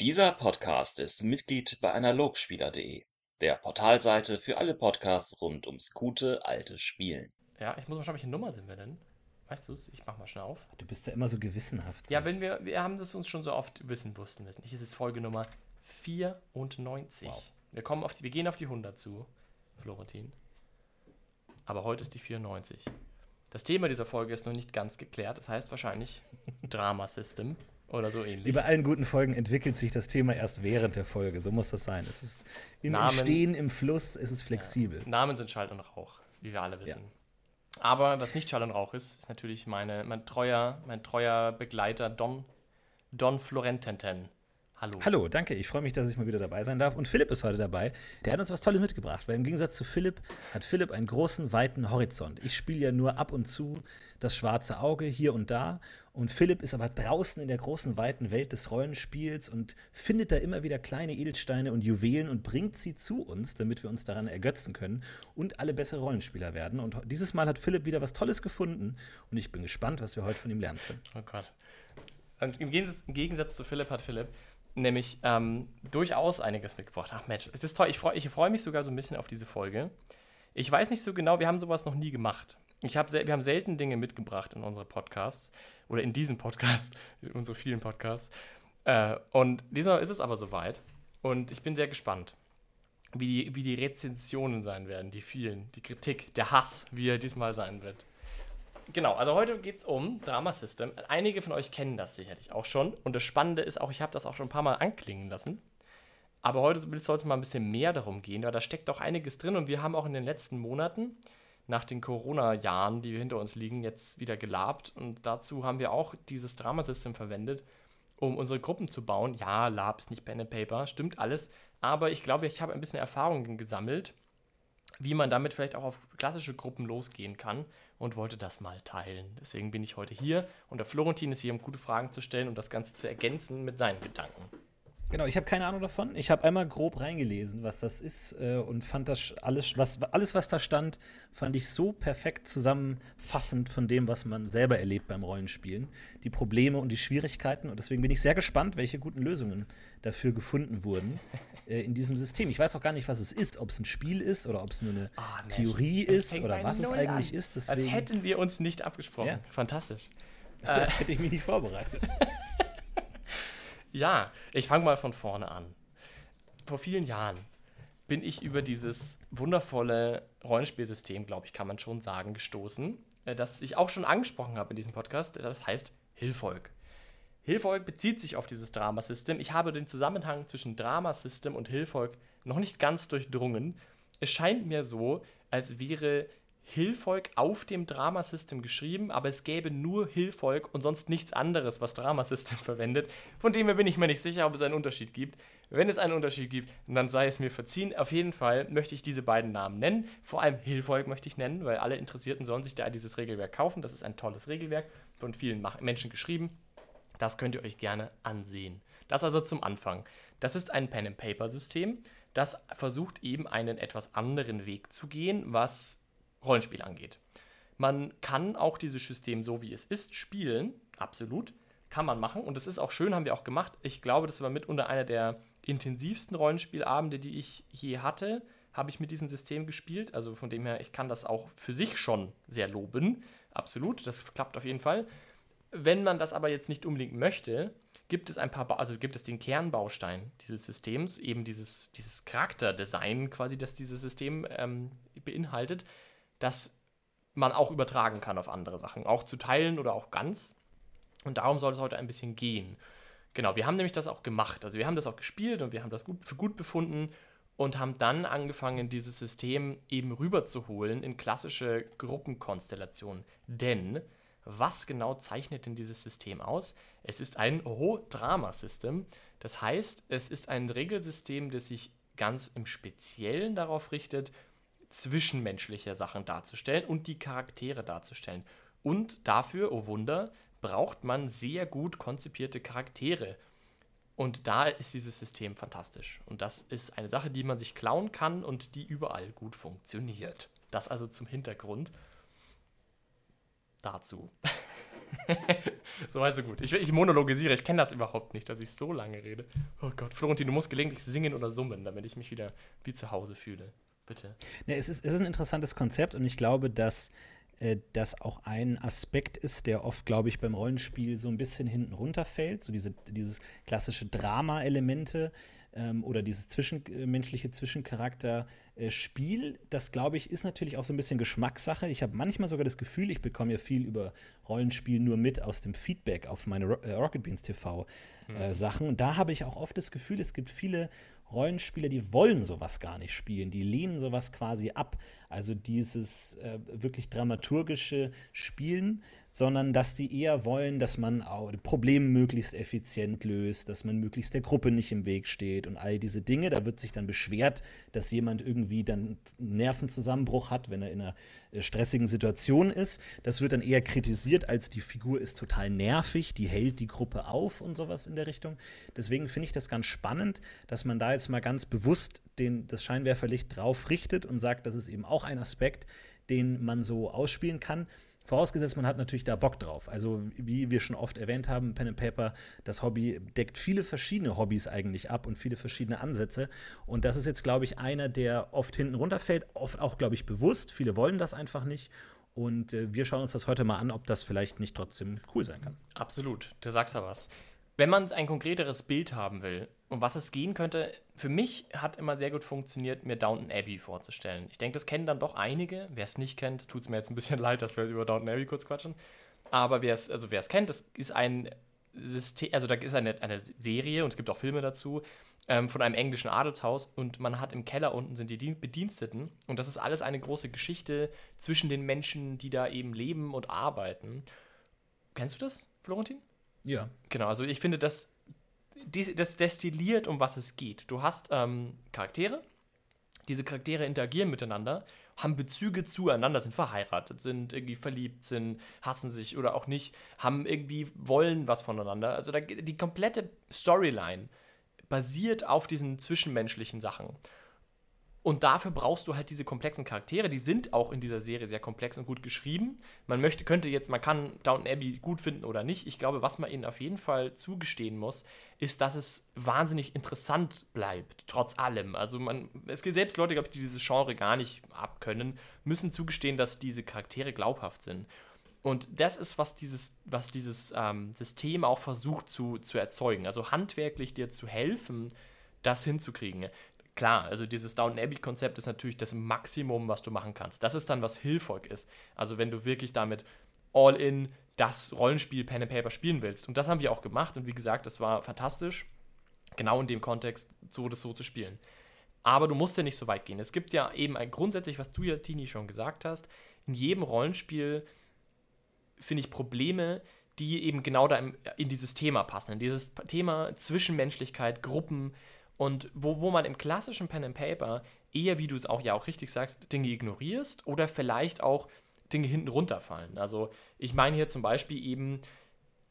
Dieser Podcast ist Mitglied bei Analogspieler.de, der Portalseite für alle Podcasts rund ums gute alte Spielen. Ja, ich muss mal schauen, welche Nummer sind wir denn? Weißt du es? Ich mach mal schnell auf. Du bist ja immer so gewissenhaft. Ja, wenn wir, wir haben das uns schon so oft wissen, wussten wir es nicht. Es ist Folge Nummer 94. Wow. Wir, kommen auf die, wir gehen auf die 100 zu, Florentin. Aber heute ist die 94. Das Thema dieser Folge ist noch nicht ganz geklärt. Das heißt wahrscheinlich Drama System oder so ähnlich. Wie bei allen guten Folgen entwickelt sich das Thema erst während der Folge. So muss das sein. Es ist im Namen- Entstehen, im Fluss, es ist flexibel. Namen sind Schall und Rauch, wie wir alle wissen. Aber was nicht Schall und Rauch ist, ist natürlich meine, mein, treuer, mein treuer Begleiter Don, Don Florententen. Hallo. Hallo, danke. Ich freue mich, dass ich mal wieder dabei sein darf. Und Philipp ist heute dabei. Der hat uns was Tolles mitgebracht, weil im Gegensatz zu Philipp hat Philipp einen großen, weiten Horizont. Ich spiele ja nur ab und zu das schwarze Auge hier und da. Und Philipp ist aber draußen in der großen, weiten Welt des Rollenspiels und findet da immer wieder kleine Edelsteine und Juwelen und bringt sie zu uns, damit wir uns daran ergötzen können und alle bessere Rollenspieler werden. Und dieses Mal hat Philipp wieder was Tolles gefunden und ich bin gespannt, was wir heute von ihm lernen können. Oh Gott. Und im Gegensatz, im Gegensatz zu Philipp hat Philipp nämlich ähm, durchaus einiges mitgebracht. Ach Mensch, es ist toll. Ich freue ich freu mich sogar so ein bisschen auf diese Folge. Ich weiß nicht so genau, wir haben sowas noch nie gemacht. Ich hab, wir haben selten Dinge mitgebracht in unsere Podcasts oder in diesen Podcast, in unsere vielen Podcasts. Äh, und diesmal ist es aber soweit. Und ich bin sehr gespannt, wie die, wie die Rezensionen sein werden, die vielen, die Kritik, der Hass, wie er diesmal sein wird. Genau, also heute geht es um Drama System. Einige von euch kennen das sicherlich auch schon. Und das Spannende ist auch, ich habe das auch schon ein paar Mal anklingen lassen. Aber heute soll es mal ein bisschen mehr darum gehen, weil da steckt doch einiges drin. Und wir haben auch in den letzten Monaten, nach den Corona-Jahren, die hinter uns liegen, jetzt wieder gelabt. Und dazu haben wir auch dieses Drama System verwendet, um unsere Gruppen zu bauen. Ja, Lab ist nicht Pen and Paper, stimmt alles. Aber ich glaube, ich habe ein bisschen Erfahrungen gesammelt wie man damit vielleicht auch auf klassische Gruppen losgehen kann und wollte das mal teilen. Deswegen bin ich heute hier und der Florentin ist hier, um gute Fragen zu stellen und das Ganze zu ergänzen mit seinen Gedanken. Genau, ich habe keine Ahnung davon. Ich habe einmal grob reingelesen, was das ist äh, und fand das alles was, alles, was da stand, fand ich so perfekt zusammenfassend von dem, was man selber erlebt beim Rollenspielen. Die Probleme und die Schwierigkeiten. Und deswegen bin ich sehr gespannt, welche guten Lösungen dafür gefunden wurden äh, in diesem System. Ich weiß auch gar nicht, was es ist, ob es ein Spiel ist oder ob es nur eine Mensch, Theorie ist oder was es eigentlich an. ist. Als Deswegen hätten wir uns nicht abgesprochen. Ja. Fantastisch. das hätte ich mich nicht vorbereitet. Ja, ich fange mal von vorne an. Vor vielen Jahren bin ich über dieses wundervolle Rollenspielsystem, glaube ich, kann man schon sagen, gestoßen, äh, das ich auch schon angesprochen habe in diesem Podcast. Das heißt Hilfolk. Hilfolk bezieht sich auf dieses Dramasystem. Ich habe den Zusammenhang zwischen Dramasystem und Hilfolk noch nicht ganz durchdrungen. Es scheint mir so, als wäre Hilfolk auf dem Dramasystem geschrieben, aber es gäbe nur Hilfolk und sonst nichts anderes, was Dramasystem verwendet. Von dem her bin ich mir nicht sicher, ob es einen Unterschied gibt. Wenn es einen Unterschied gibt, dann sei es mir verziehen. Auf jeden Fall möchte ich diese beiden Namen nennen. Vor allem Hilfolk möchte ich nennen, weil alle Interessierten sollen sich da dieses Regelwerk kaufen. Das ist ein tolles Regelwerk, von vielen Menschen geschrieben. Das könnt ihr euch gerne ansehen. Das also zum Anfang. Das ist ein Pen-and-Paper-System, das versucht eben einen etwas anderen Weg zu gehen, was Rollenspiel angeht. Man kann auch dieses System so wie es ist spielen, absolut, kann man machen und das ist auch schön, haben wir auch gemacht. Ich glaube, das war mitunter einer der intensivsten Rollenspielabende, die ich je hatte, habe ich mit diesem System gespielt. Also von dem her, ich kann das auch für sich schon sehr loben, absolut, das klappt auf jeden Fall. Wenn man das aber jetzt nicht unbedingt möchte, gibt es ein paar, Ba- also gibt es den Kernbaustein dieses Systems, eben dieses, dieses Charakterdesign quasi, das dieses System ähm, beinhaltet, das man auch übertragen kann auf andere Sachen, auch zu teilen oder auch ganz. Und darum soll es heute ein bisschen gehen. Genau, wir haben nämlich das auch gemacht. Also wir haben das auch gespielt und wir haben das gut, für gut befunden und haben dann angefangen, dieses System eben rüberzuholen in klassische Gruppenkonstellationen. Denn was genau zeichnet denn dieses System aus? Es ist ein Ho-Drama-System. Das heißt, es ist ein Regelsystem, das sich ganz im Speziellen darauf richtet, zwischenmenschliche Sachen darzustellen und die Charaktere darzustellen. Und dafür, oh Wunder, braucht man sehr gut konzipierte Charaktere. Und da ist dieses System fantastisch. Und das ist eine Sache, die man sich klauen kann und die überall gut funktioniert. Das also zum Hintergrund dazu. so weißt du gut. Ich, ich monologisiere, ich kenne das überhaupt nicht, dass ich so lange rede. Oh Gott, Florentin, du musst gelegentlich singen oder summen, damit ich mich wieder wie zu Hause fühle. Bitte. Ja, es, ist, es ist ein interessantes Konzept und ich glaube, dass äh, das auch ein Aspekt ist, der oft, glaube ich, beim Rollenspiel so ein bisschen hinten runterfällt. So diese, dieses klassische Drama-Elemente ähm, oder dieses zwischenmenschliche Zwischencharakter äh, Spiel, das glaube ich, ist natürlich auch so ein bisschen Geschmackssache. Ich habe manchmal sogar das Gefühl, ich bekomme ja viel über Rollenspiel nur mit aus dem Feedback auf meine Ro äh, Rocket Beans TV äh, mhm. Und da habe ich auch oft das Gefühl, es gibt viele Rollenspieler, die wollen sowas gar nicht spielen, die lehnen sowas quasi ab. Also dieses äh, wirklich dramaturgische Spielen, sondern dass die eher wollen, dass man auch Probleme möglichst effizient löst, dass man möglichst der Gruppe nicht im Weg steht und all diese Dinge. Da wird sich dann beschwert, dass jemand irgendwie dann einen Nervenzusammenbruch hat, wenn er in einer äh, stressigen Situation ist. Das wird dann eher kritisiert, als die Figur ist total nervig, die hält die Gruppe auf und sowas in der Richtung. Deswegen finde ich das ganz spannend, dass man da jetzt mal ganz bewusst den, das Scheinwerferlicht drauf richtet und sagt, das ist eben auch ein Aspekt, den man so ausspielen kann. Vorausgesetzt, man hat natürlich da Bock drauf. Also, wie wir schon oft erwähnt haben, Pen and Paper, das Hobby deckt viele verschiedene Hobbys eigentlich ab und viele verschiedene Ansätze. Und das ist jetzt, glaube ich, einer, der oft hinten runterfällt, oft auch, glaube ich, bewusst. Viele wollen das einfach nicht. Und äh, wir schauen uns das heute mal an, ob das vielleicht nicht trotzdem cool sein kann. Absolut, du sagst da was. Wenn man ein konkreteres Bild haben will, um was es gehen könnte, für mich hat immer sehr gut funktioniert, mir Downton Abbey vorzustellen. Ich denke, das kennen dann doch einige. Wer es nicht kennt, tut es mir jetzt ein bisschen leid, dass wir über Downton Abbey kurz quatschen. Aber wer es, also kennt, das ist ein System, also da ist eine, eine Serie und es gibt auch Filme dazu, ähm, von einem englischen Adelshaus und man hat im Keller unten sind die Bediensteten und das ist alles eine große Geschichte zwischen den Menschen, die da eben leben und arbeiten. Kennst du das, Florentin? Ja. Genau, also ich finde, das, das destilliert, um was es geht. Du hast ähm, Charaktere, diese Charaktere interagieren miteinander, haben Bezüge zueinander, sind verheiratet, sind irgendwie verliebt, sind, hassen sich oder auch nicht, haben irgendwie, wollen was voneinander. Also da, die komplette Storyline basiert auf diesen zwischenmenschlichen Sachen. Und dafür brauchst du halt diese komplexen Charaktere. Die sind auch in dieser Serie sehr komplex und gut geschrieben. Man möchte, könnte jetzt, man kann Downton Abbey gut finden oder nicht. Ich glaube, was man ihnen auf jeden Fall zugestehen muss, ist, dass es wahnsinnig interessant bleibt, trotz allem. Also man, es gibt selbst Leute, glaube ich, die dieses Genre gar nicht abkönnen, müssen zugestehen, dass diese Charaktere glaubhaft sind. Und das ist, was dieses, was dieses ähm, System auch versucht zu, zu erzeugen. Also handwerklich dir zu helfen, das hinzukriegen klar, also dieses Downton Abbey-Konzept ist natürlich das Maximum, was du machen kannst. Das ist dann, was Hilfolk ist. Also wenn du wirklich damit all in das Rollenspiel Pen and Paper spielen willst. Und das haben wir auch gemacht. Und wie gesagt, das war fantastisch, genau in dem Kontext so das so zu spielen. Aber du musst ja nicht so weit gehen. Es gibt ja eben ein, grundsätzlich, was du ja, Tini, schon gesagt hast, in jedem Rollenspiel finde ich Probleme, die eben genau da in dieses Thema passen. In dieses Thema Zwischenmenschlichkeit, Gruppen, und wo, wo man im klassischen Pen and Paper eher, wie du es auch ja auch richtig sagst, Dinge ignorierst oder vielleicht auch Dinge hinten runterfallen. Also ich meine hier zum Beispiel eben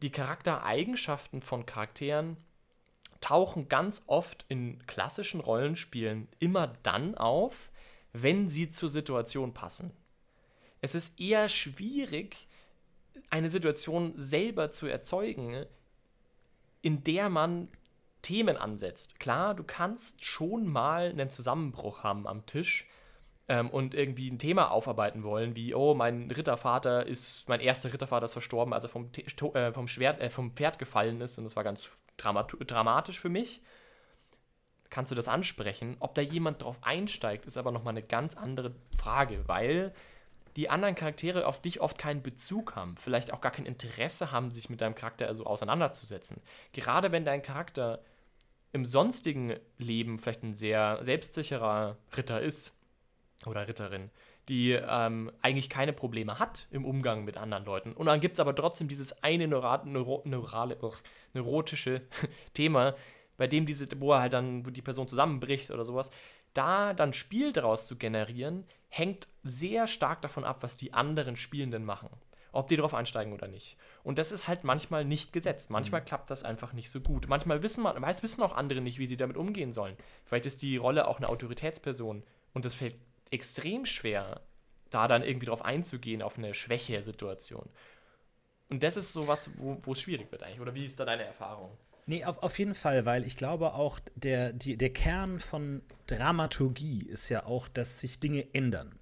die Charaktereigenschaften von Charakteren tauchen ganz oft in klassischen Rollenspielen immer dann auf, wenn sie zur Situation passen. Es ist eher schwierig, eine Situation selber zu erzeugen, in der man Themen ansetzt. Klar, du kannst schon mal einen Zusammenbruch haben am Tisch ähm, und irgendwie ein Thema aufarbeiten wollen, wie, oh, mein Rittervater ist, mein erster Rittervater ist verstorben, als er vom, äh, vom, Schwert, äh, vom Pferd gefallen ist und das war ganz dramat dramatisch für mich. Kannst du das ansprechen? Ob da jemand drauf einsteigt, ist aber nochmal eine ganz andere Frage, weil die anderen Charaktere auf dich oft keinen Bezug haben, vielleicht auch gar kein Interesse haben, sich mit deinem Charakter also auseinanderzusetzen. Gerade wenn dein Charakter im sonstigen Leben vielleicht ein sehr selbstsicherer Ritter ist oder Ritterin, die ähm, eigentlich keine Probleme hat im Umgang mit anderen Leuten. Und dann gibt es aber trotzdem dieses eine neuro neuro neurale, oh, neurotische Thema, bei dem diese, wo halt dann, wo die Person zusammenbricht oder sowas. Da dann Spiel daraus zu generieren, hängt sehr stark davon ab, was die anderen Spielenden machen ob die drauf einsteigen oder nicht. Und das ist halt manchmal nicht gesetzt. Manchmal mhm. klappt das einfach nicht so gut. Manchmal wissen, man, weiß, wissen auch andere nicht, wie sie damit umgehen sollen. Vielleicht ist die Rolle auch eine Autoritätsperson und es fällt extrem schwer, da dann irgendwie drauf einzugehen, auf eine Schwäche-Situation. Und das ist so was, wo wo es schwierig wird eigentlich. Oder wie ist da deine Erfahrung? Nee, auf, auf jeden Fall, weil ich glaube auch, der, die, der Kern von Dramaturgie ist ja auch, dass sich Dinge ändern.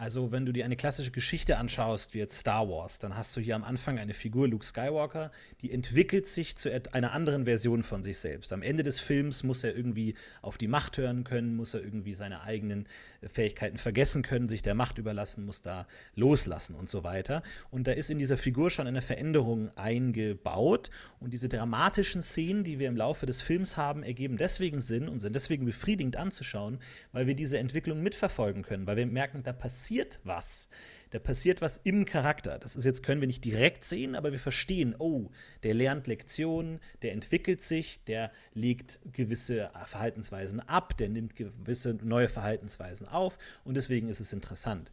Also, wenn du dir eine klassische Geschichte anschaust, wie jetzt Star Wars, dann hast du hier am Anfang eine Figur, Luke Skywalker, die entwickelt sich zu einer anderen Version von sich selbst. Am Ende des Films muss er irgendwie auf die Macht hören können, muss er irgendwie seine eigenen äh, Fähigkeiten vergessen können, sich der Macht überlassen, muss da loslassen und so weiter. Und da ist in dieser Figur schon eine Veränderung eingebaut. Und diese dramatischen Szenen, die wir im Laufe des Films haben, ergeben deswegen Sinn und sind deswegen befriedigend anzuschauen, weil wir diese Entwicklung mitverfolgen können, weil wir merken, da passiert passiert was. Da passiert was im Charakter. Das ist jetzt, können wir nicht direkt sehen, aber wir verstehen, oh, der lernt Lektionen, der entwickelt sich, der legt gewisse Verhaltensweisen ab, der nimmt gewisse neue Verhaltensweisen auf und deswegen ist es interessant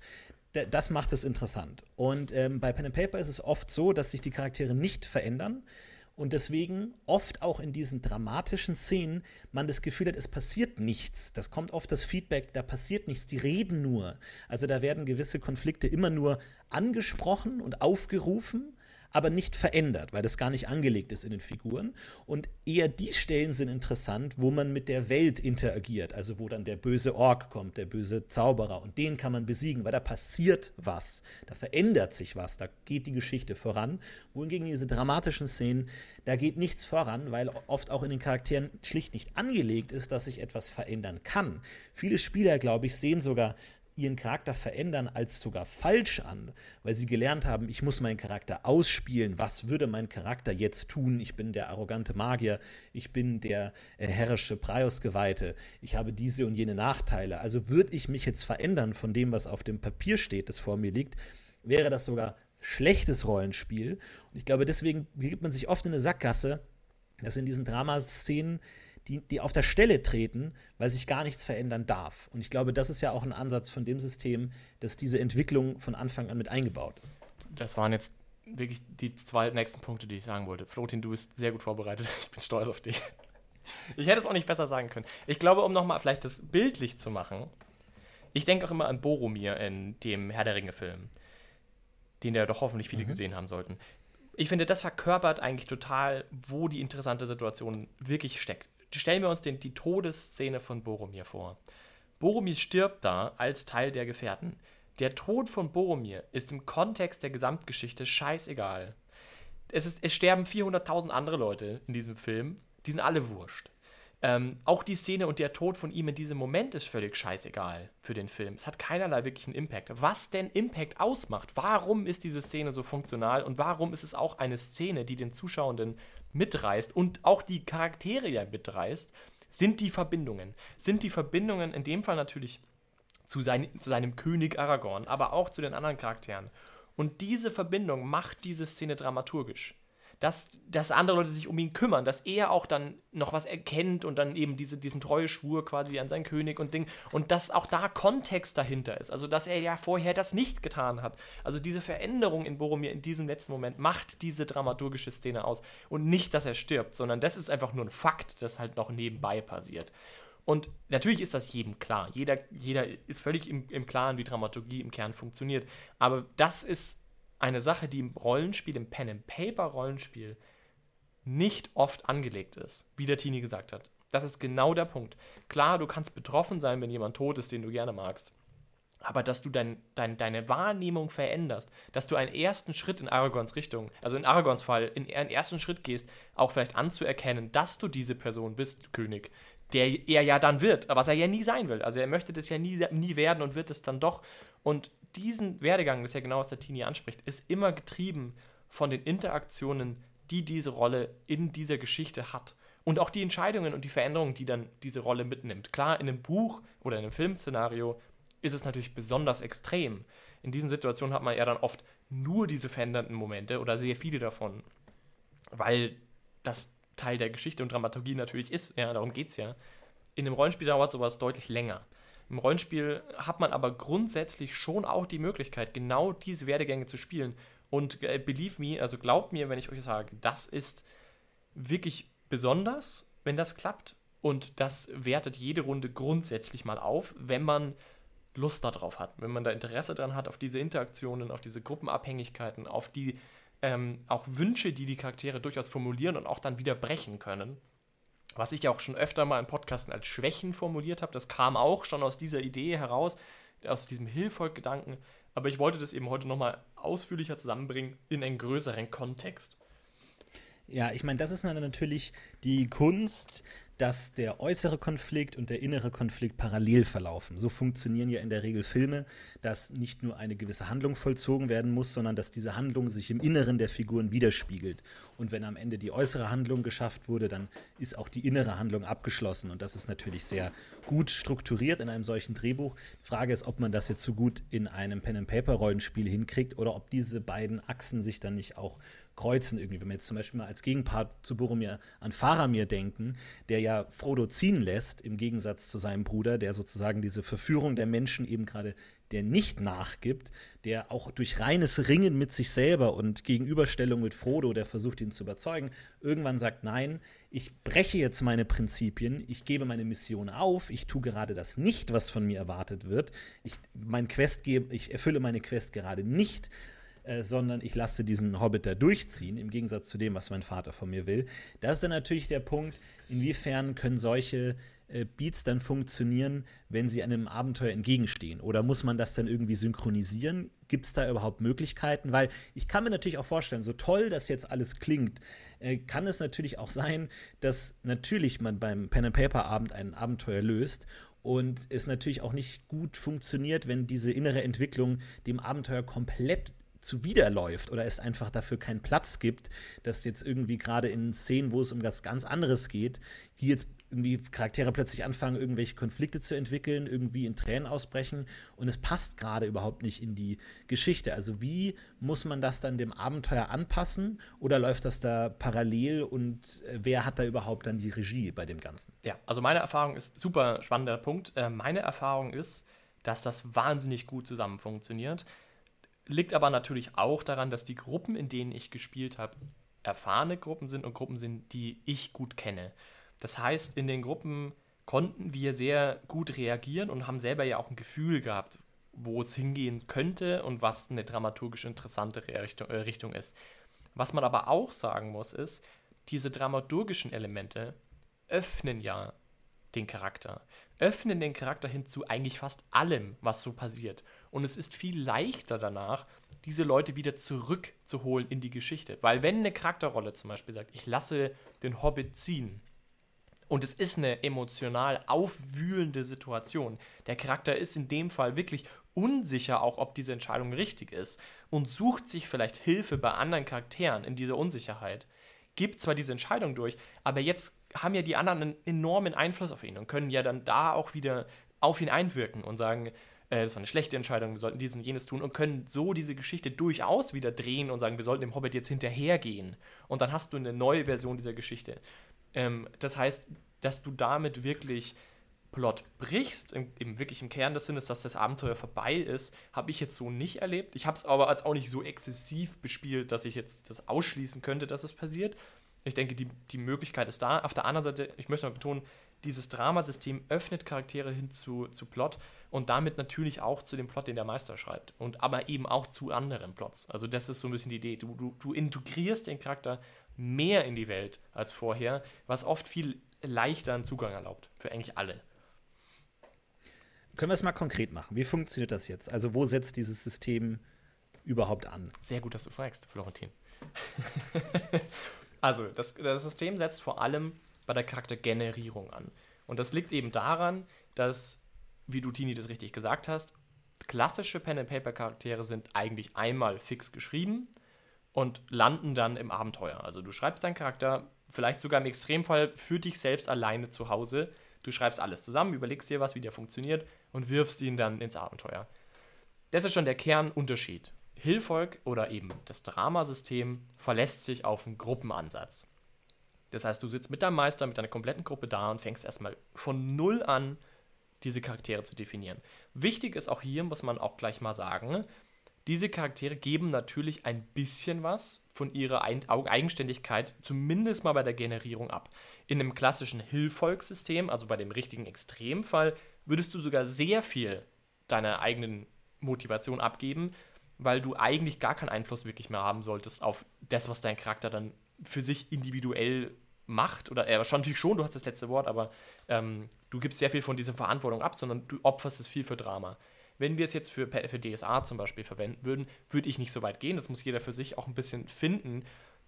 das macht es interessant. Und ähm, bei Pen and Paper ist es oft so, dass sich die Charaktere nicht verändern, und deswegen oft auch in diesen dramatischen Szenen man das Gefühl hat, es passiert nichts. Das kommt oft das Feedback, da passiert nichts, die reden nur. Also da werden gewisse Konflikte immer nur angesprochen und aufgerufen aber nicht verändert, weil das gar nicht angelegt ist in den Figuren. Und eher die Stellen sind interessant, wo man mit der Welt interagiert, also wo dann der böse Ork kommt, der böse Zauberer, und den kann man besiegen, weil da passiert was, da verändert sich was, da geht die Geschichte voran. Wohingegen diese dramatischen Szenen, da geht nichts voran, weil oft auch in den Charakteren schlicht nicht angelegt ist, dass sich etwas verändern kann. Viele Spieler, glaube ich, sehen sogar ihren Charakter verändern als sogar falsch an, weil sie gelernt haben, ich muss meinen Charakter ausspielen. Was würde mein Charakter jetzt tun? Ich bin der arrogante Magier, ich bin der äh, herrische Praios-Geweihte, ich habe diese und jene Nachteile. Also würde ich mich jetzt verändern von dem, was auf dem Papier steht, das vor mir liegt, wäre das sogar schlechtes Rollenspiel. Und ich glaube, deswegen gibt man sich oft in eine Sackgasse, dass in diesen Dramaszenen die, die auf der Stelle treten, weil sich gar nichts verändern darf. Und ich glaube, das ist ja auch ein Ansatz von dem System, dass diese Entwicklung von Anfang an mit eingebaut ist. Das waren jetzt wirklich die zwei nächsten Punkte, die ich sagen wollte. Flotin, du bist sehr gut vorbereitet. Ich bin stolz auf dich. Ich hätte es auch nicht besser sagen können. Ich glaube, um nochmal vielleicht das bildlich zu machen, ich denke auch immer an Boromir in dem Herr der Ringe-Film, den ja doch hoffentlich viele mhm. gesehen haben sollten. Ich finde, das verkörpert eigentlich total, wo die interessante Situation wirklich steckt stellen wir uns den, die Todesszene von Boromir vor. Boromir stirbt da als Teil der Gefährten. Der Tod von Boromir ist im Kontext der Gesamtgeschichte scheißegal. Es, ist, es sterben 400.000 andere Leute in diesem Film, die sind alle wurscht. Ähm, auch die Szene und der Tod von ihm in diesem Moment ist völlig scheißegal für den Film. Es hat keinerlei wirklichen Impact. Was denn Impact ausmacht? Warum ist diese Szene so funktional und warum ist es auch eine Szene, die den Zuschauenden mitreißt und auch die Charaktere ja mitreißt, sind die Verbindungen. Sind die Verbindungen in dem Fall natürlich zu, sein, zu seinem König Aragorn, aber auch zu den anderen Charakteren. Und diese Verbindung macht diese Szene dramaturgisch dass, dass andere Leute sich um ihn kümmern, dass er auch dann noch was erkennt und dann eben diese, diesen Treueschwur quasi an seinen König und Ding und dass auch da Kontext dahinter ist, also dass er ja vorher das nicht getan hat. Also diese Veränderung in Boromir in diesem letzten Moment macht diese dramaturgische Szene aus und nicht, dass er stirbt, sondern das ist einfach nur ein Fakt, das halt noch nebenbei passiert. Und natürlich ist das jedem klar. Jeder, jeder ist völlig im, im Klaren, wie Dramaturgie im Kern funktioniert. Aber das ist eine Sache, die im Rollenspiel, im Pen-and-Paper-Rollenspiel nicht oft angelegt ist, wie der Tini gesagt hat. Das ist genau der Punkt. Klar, du kannst betroffen sein, wenn jemand tot ist, den du gerne magst. Aber dass du dein, dein, deine Wahrnehmung veränderst, dass du einen ersten Schritt in Aragons Richtung, also in Aragons Fall, in einen ersten Schritt gehst, auch vielleicht anzuerkennen, dass du diese Person bist, König, der er ja dann wird, was er ja nie sein will. Also er möchte das ja nie, nie werden und wird es dann doch. Und diesen Werdegang, das ist ja genau, was der Tini anspricht, ist immer getrieben von den Interaktionen, die diese Rolle in dieser Geschichte hat. Und auch die Entscheidungen und die Veränderungen, die dann diese Rolle mitnimmt. Klar, in einem Buch oder in einem Filmszenario ist es natürlich besonders extrem. In diesen Situationen hat man ja dann oft nur diese verändernden Momente oder sehr viele davon, weil das Teil der Geschichte und Dramaturgie natürlich ist. Ja, darum geht es ja. In einem Rollenspiel dauert sowas deutlich länger. Im Rollenspiel hat man aber grundsätzlich schon auch die Möglichkeit, genau diese Werdegänge zu spielen. Und äh, believe me, also glaubt mir, wenn ich euch sage, das ist wirklich besonders, wenn das klappt. Und das wertet jede Runde grundsätzlich mal auf, wenn man Lust darauf hat, wenn man da Interesse dran hat, auf diese Interaktionen, auf diese Gruppenabhängigkeiten, auf die ähm, auch Wünsche, die die Charaktere durchaus formulieren und auch dann wieder brechen können. Was ich ja auch schon öfter mal in Podcasten als Schwächen formuliert habe, das kam auch schon aus dieser Idee heraus, aus diesem Hilfolk-Gedanken. Aber ich wollte das eben heute nochmal ausführlicher zusammenbringen in einen größeren Kontext. Ja, ich meine, das ist natürlich die Kunst, dass der äußere Konflikt und der innere Konflikt parallel verlaufen. So funktionieren ja in der Regel Filme, dass nicht nur eine gewisse Handlung vollzogen werden muss, sondern dass diese Handlung sich im Inneren der Figuren widerspiegelt. Und wenn am Ende die äußere Handlung geschafft wurde, dann ist auch die innere Handlung abgeschlossen. Und das ist natürlich sehr gut strukturiert in einem solchen Drehbuch. Die Frage ist, ob man das jetzt so gut in einem Pen-and-Paper-Rollenspiel hinkriegt oder ob diese beiden Achsen sich dann nicht auch kreuzen irgendwie. Wenn wir jetzt zum Beispiel mal als Gegenpart zu Boromir an Faramir denken, der ja Frodo ziehen lässt, im Gegensatz zu seinem Bruder, der sozusagen diese Verführung der Menschen eben gerade der nicht nachgibt, der auch durch reines Ringen mit sich selber und Gegenüberstellung mit Frodo, der versucht ihn zu überzeugen, irgendwann sagt, nein, ich breche jetzt meine Prinzipien, ich gebe meine Mission auf, ich tue gerade das nicht, was von mir erwartet wird, ich, mein Quest ich erfülle meine Quest gerade nicht, äh, sondern ich lasse diesen Hobbit da durchziehen, im Gegensatz zu dem, was mein Vater von mir will. Das ist dann natürlich der Punkt, inwiefern können solche äh, Beats dann funktionieren, wenn sie einem Abenteuer entgegenstehen? Oder muss man das dann irgendwie synchronisieren? Gibt es da überhaupt Möglichkeiten? Weil ich kann mir natürlich auch vorstellen, so toll das jetzt alles klingt, äh, kann es natürlich auch sein, dass natürlich man beim Pen-and-Paper-Abend ein Abenteuer löst und es natürlich auch nicht gut funktioniert, wenn diese innere Entwicklung dem Abenteuer komplett zuwiderläuft oder es einfach dafür keinen Platz gibt, dass jetzt irgendwie gerade in Szenen, wo es um was ganz anderes geht, die jetzt irgendwie Charaktere plötzlich anfangen, irgendwelche Konflikte zu entwickeln, irgendwie in Tränen ausbrechen und es passt gerade überhaupt nicht in die Geschichte. Also wie muss man das dann dem Abenteuer anpassen oder läuft das da parallel und äh, wer hat da überhaupt dann die Regie bei dem Ganzen? Ja, also meine Erfahrung ist super spannender Punkt. Äh, meine Erfahrung ist, dass das wahnsinnig gut zusammen funktioniert. Liegt aber natürlich auch daran, dass die Gruppen, in denen ich gespielt habe, erfahrene Gruppen sind und Gruppen sind, die ich gut kenne. Das heißt, in den Gruppen konnten wir sehr gut reagieren und haben selber ja auch ein Gefühl gehabt, wo es hingehen könnte und was eine dramaturgisch interessante Richtung, äh, Richtung ist. Was man aber auch sagen muss, ist, diese dramaturgischen Elemente öffnen ja den Charakter. Öffnen den Charakter hin zu eigentlich fast allem, was so passiert. Und es ist viel leichter danach, diese Leute wieder zurückzuholen in die Geschichte. Weil wenn eine Charakterrolle zum Beispiel sagt, ich lasse den Hobbit ziehen, und es ist eine emotional aufwühlende Situation. Der Charakter ist in dem Fall wirklich unsicher, auch ob diese Entscheidung richtig ist und sucht sich vielleicht Hilfe bei anderen Charakteren in dieser Unsicherheit. Gibt zwar diese Entscheidung durch, aber jetzt haben ja die anderen einen enormen Einfluss auf ihn und können ja dann da auch wieder auf ihn einwirken und sagen, äh, das war eine schlechte Entscheidung, wir sollten dies und jenes tun und können so diese Geschichte durchaus wieder drehen und sagen, wir sollten dem Hobbit jetzt hinterhergehen. Und dann hast du eine neue Version dieser Geschichte. Ähm, das heißt, dass du damit wirklich Plot brichst, im, im wirklich im Kern des Sinnes, dass das Abenteuer vorbei ist, habe ich jetzt so nicht erlebt. Ich habe es aber als auch nicht so exzessiv bespielt, dass ich jetzt das ausschließen könnte, dass es passiert. Ich denke, die, die Möglichkeit ist da. Auf der anderen Seite, ich möchte mal betonen, dieses Dramasystem öffnet Charaktere hin zu, zu Plot und damit natürlich auch zu dem Plot, den der Meister schreibt. Und aber eben auch zu anderen Plots. Also das ist so ein bisschen die Idee. Du, du, du integrierst den Charakter mehr in die Welt als vorher, was oft viel leichter einen Zugang erlaubt. Für eigentlich alle. Können wir es mal konkret machen? Wie funktioniert das jetzt? Also, wo setzt dieses System überhaupt an? Sehr gut, dass du fragst, Florentin. also, das, das System setzt vor allem bei der Charaktergenerierung an. Und das liegt eben daran, dass, wie du Tini das richtig gesagt hast, klassische Pen-and-Paper-Charaktere sind eigentlich einmal fix geschrieben und landen dann im Abenteuer. Also du schreibst deinen Charakter, vielleicht sogar im Extremfall für dich selbst alleine zu Hause. Du schreibst alles zusammen, überlegst dir was, wie der funktioniert und wirfst ihn dann ins Abenteuer. Das ist schon der Kernunterschied. Hilfolk oder eben das Dramasystem verlässt sich auf einen Gruppenansatz. Das heißt, du sitzt mit deinem Meister, mit deiner kompletten Gruppe da und fängst erstmal von Null an, diese Charaktere zu definieren. Wichtig ist auch hier, muss man auch gleich mal sagen, diese Charaktere geben natürlich ein bisschen was von ihrer Eigenständigkeit, zumindest mal bei der Generierung ab. In einem klassischen Hilfolgsystem, also bei dem richtigen Extremfall, würdest du sogar sehr viel deiner eigenen Motivation abgeben. weil du eigentlich gar keinen Einfluss wirklich mehr haben solltest auf das, was dein Charakter dann für sich individuell macht. Oder äh, schon natürlich schon, du hast das letzte Wort, aber ähm, du gibst sehr viel von dieser Verantwortung ab, sondern du opferst es viel für Drama. Wenn wir es jetzt für, für DSA zum Beispiel verwenden würden, würde ich nicht so weit gehen. Das muss jeder für sich auch ein bisschen finden.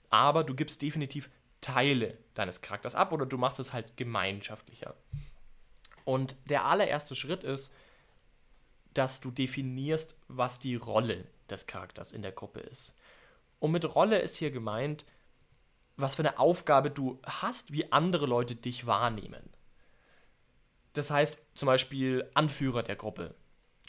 Aber du gibst definitiv Teile deines Charakters ab oder du machst es halt gemeinschaftlicher. Und der allererste Schritt ist, dass du definierst, was die Rolle des Charakters in der Gruppe ist. Und mit Rolle ist hier gemeint, was für eine Aufgabe du hast, wie andere Leute dich wahrnehmen. Das heißt zum Beispiel Anführer der Gruppe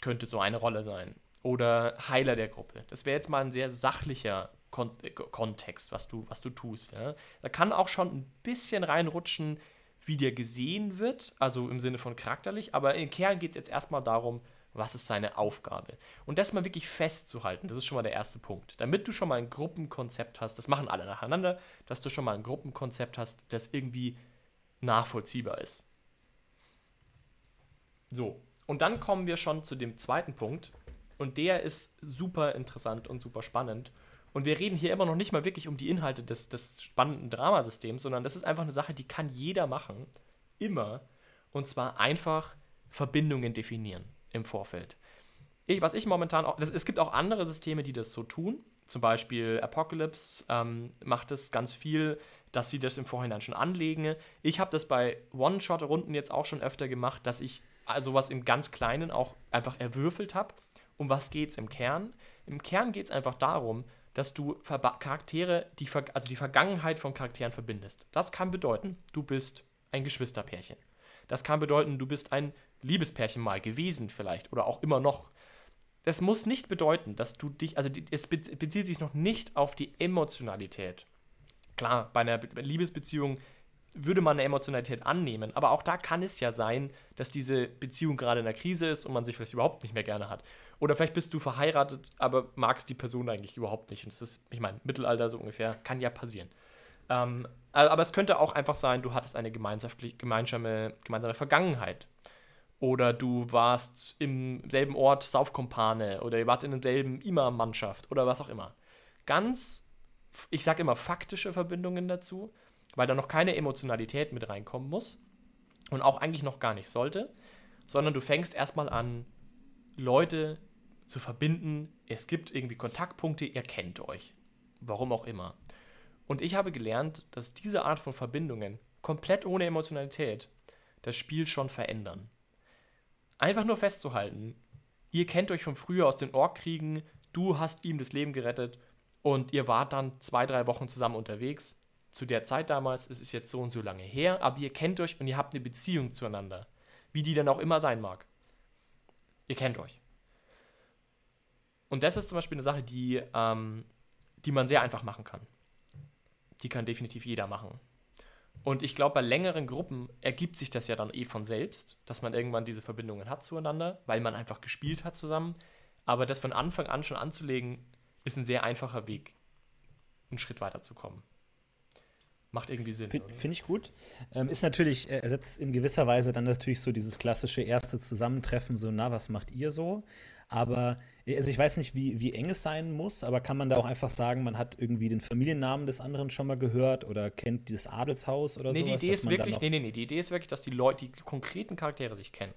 könnte so eine Rolle sein. Oder Heiler der Gruppe. Das wäre jetzt mal ein sehr sachlicher Kon äh, Kontext, was du, was du tust. Ja? Da kann auch schon ein bisschen reinrutschen, wie dir gesehen wird, also im Sinne von charakterlich, aber im Kern geht es jetzt erstmal darum, was ist seine Aufgabe. Und das mal wirklich festzuhalten, das ist schon mal der erste Punkt. Damit du schon mal ein Gruppenkonzept hast, das machen alle nacheinander, dass du schon mal ein Gruppenkonzept hast, das irgendwie nachvollziehbar ist. So, und dann kommen wir schon zu dem zweiten Punkt. Und der ist super interessant und super spannend. Und wir reden hier immer noch nicht mal wirklich um die Inhalte des, des spannenden Dramasystems, sondern das ist einfach eine Sache, die kann jeder machen. Immer. Und zwar einfach Verbindungen definieren im Vorfeld. Ich, was ich momentan auch, das, es gibt auch andere Systeme, die das so tun. Zum Beispiel Apocalypse ähm, macht es ganz viel, dass sie das im Vorhinein schon anlegen. Ich habe das bei One-Shot-Runden jetzt auch schon öfter gemacht, dass ich sowas im ganz Kleinen auch einfach erwürfelt habe. Um was geht es im Kern? Im Kern geht es einfach darum, dass du Charaktere, die, also die Vergangenheit von Charakteren verbindest. Das kann bedeuten, du bist ein Geschwisterpärchen. Das kann bedeuten, du bist ein Liebespärchen mal gewesen vielleicht oder auch immer noch. Das muss nicht bedeuten, dass du dich, also es bezieht sich noch nicht auf die Emotionalität. Klar, bei einer Liebesbeziehung würde man eine Emotionalität annehmen, aber auch da kann es ja sein, dass diese Beziehung gerade in der Krise ist und man sich vielleicht überhaupt nicht mehr gerne hat. Oder vielleicht bist du verheiratet, aber magst die Person eigentlich überhaupt nicht. Und das ist, ich meine, Mittelalter so ungefähr, kann ja passieren. Ähm, aber es könnte auch einfach sein, du hattest eine gemeinsame, gemeinsame Vergangenheit. Oder du warst im selben Ort Saufkumpane oder ihr wart in derselben Imam-Mannschaft oder was auch immer. Ganz, ich sage immer faktische Verbindungen dazu, weil da noch keine Emotionalität mit reinkommen muss und auch eigentlich noch gar nicht sollte, sondern du fängst erstmal an, Leute zu verbinden. Es gibt irgendwie Kontaktpunkte, ihr kennt euch. Warum auch immer. Und ich habe gelernt, dass diese Art von Verbindungen komplett ohne Emotionalität das Spiel schon verändern. Einfach nur festzuhalten, ihr kennt euch von früher aus den Orkkriegen, du hast ihm das Leben gerettet und ihr wart dann zwei, drei Wochen zusammen unterwegs. Zu der Zeit damals, es ist jetzt so und so lange her, aber ihr kennt euch und ihr habt eine Beziehung zueinander. Wie die dann auch immer sein mag. Ihr kennt euch. Und das ist zum Beispiel eine Sache, die, ähm, die man sehr einfach machen kann die kann definitiv jeder machen. Und ich glaube, bei längeren Gruppen ergibt sich das ja dann eh von selbst, dass man irgendwann diese Verbindungen hat zueinander, weil man einfach gespielt hat zusammen. Aber das von Anfang an schon anzulegen, ist ein sehr einfacher Weg, einen Schritt weiterzukommen. Macht irgendwie Sinn. Finde find ich gut. Ähm, ist natürlich, äh, ersetzt in gewisser Weise dann natürlich so dieses klassische erste Zusammentreffen, so, na, was macht ihr so? Aber, also ich weiß nicht, wie, wie eng es sein muss, aber kann man da auch einfach sagen, man hat irgendwie den Familiennamen des anderen schon mal gehört oder kennt dieses Adelshaus oder so? Nee, sowas, die Idee ist wirklich, nee, nee, nee, die Idee ist wirklich, dass die Leute, die konkreten Charaktere sich kennen.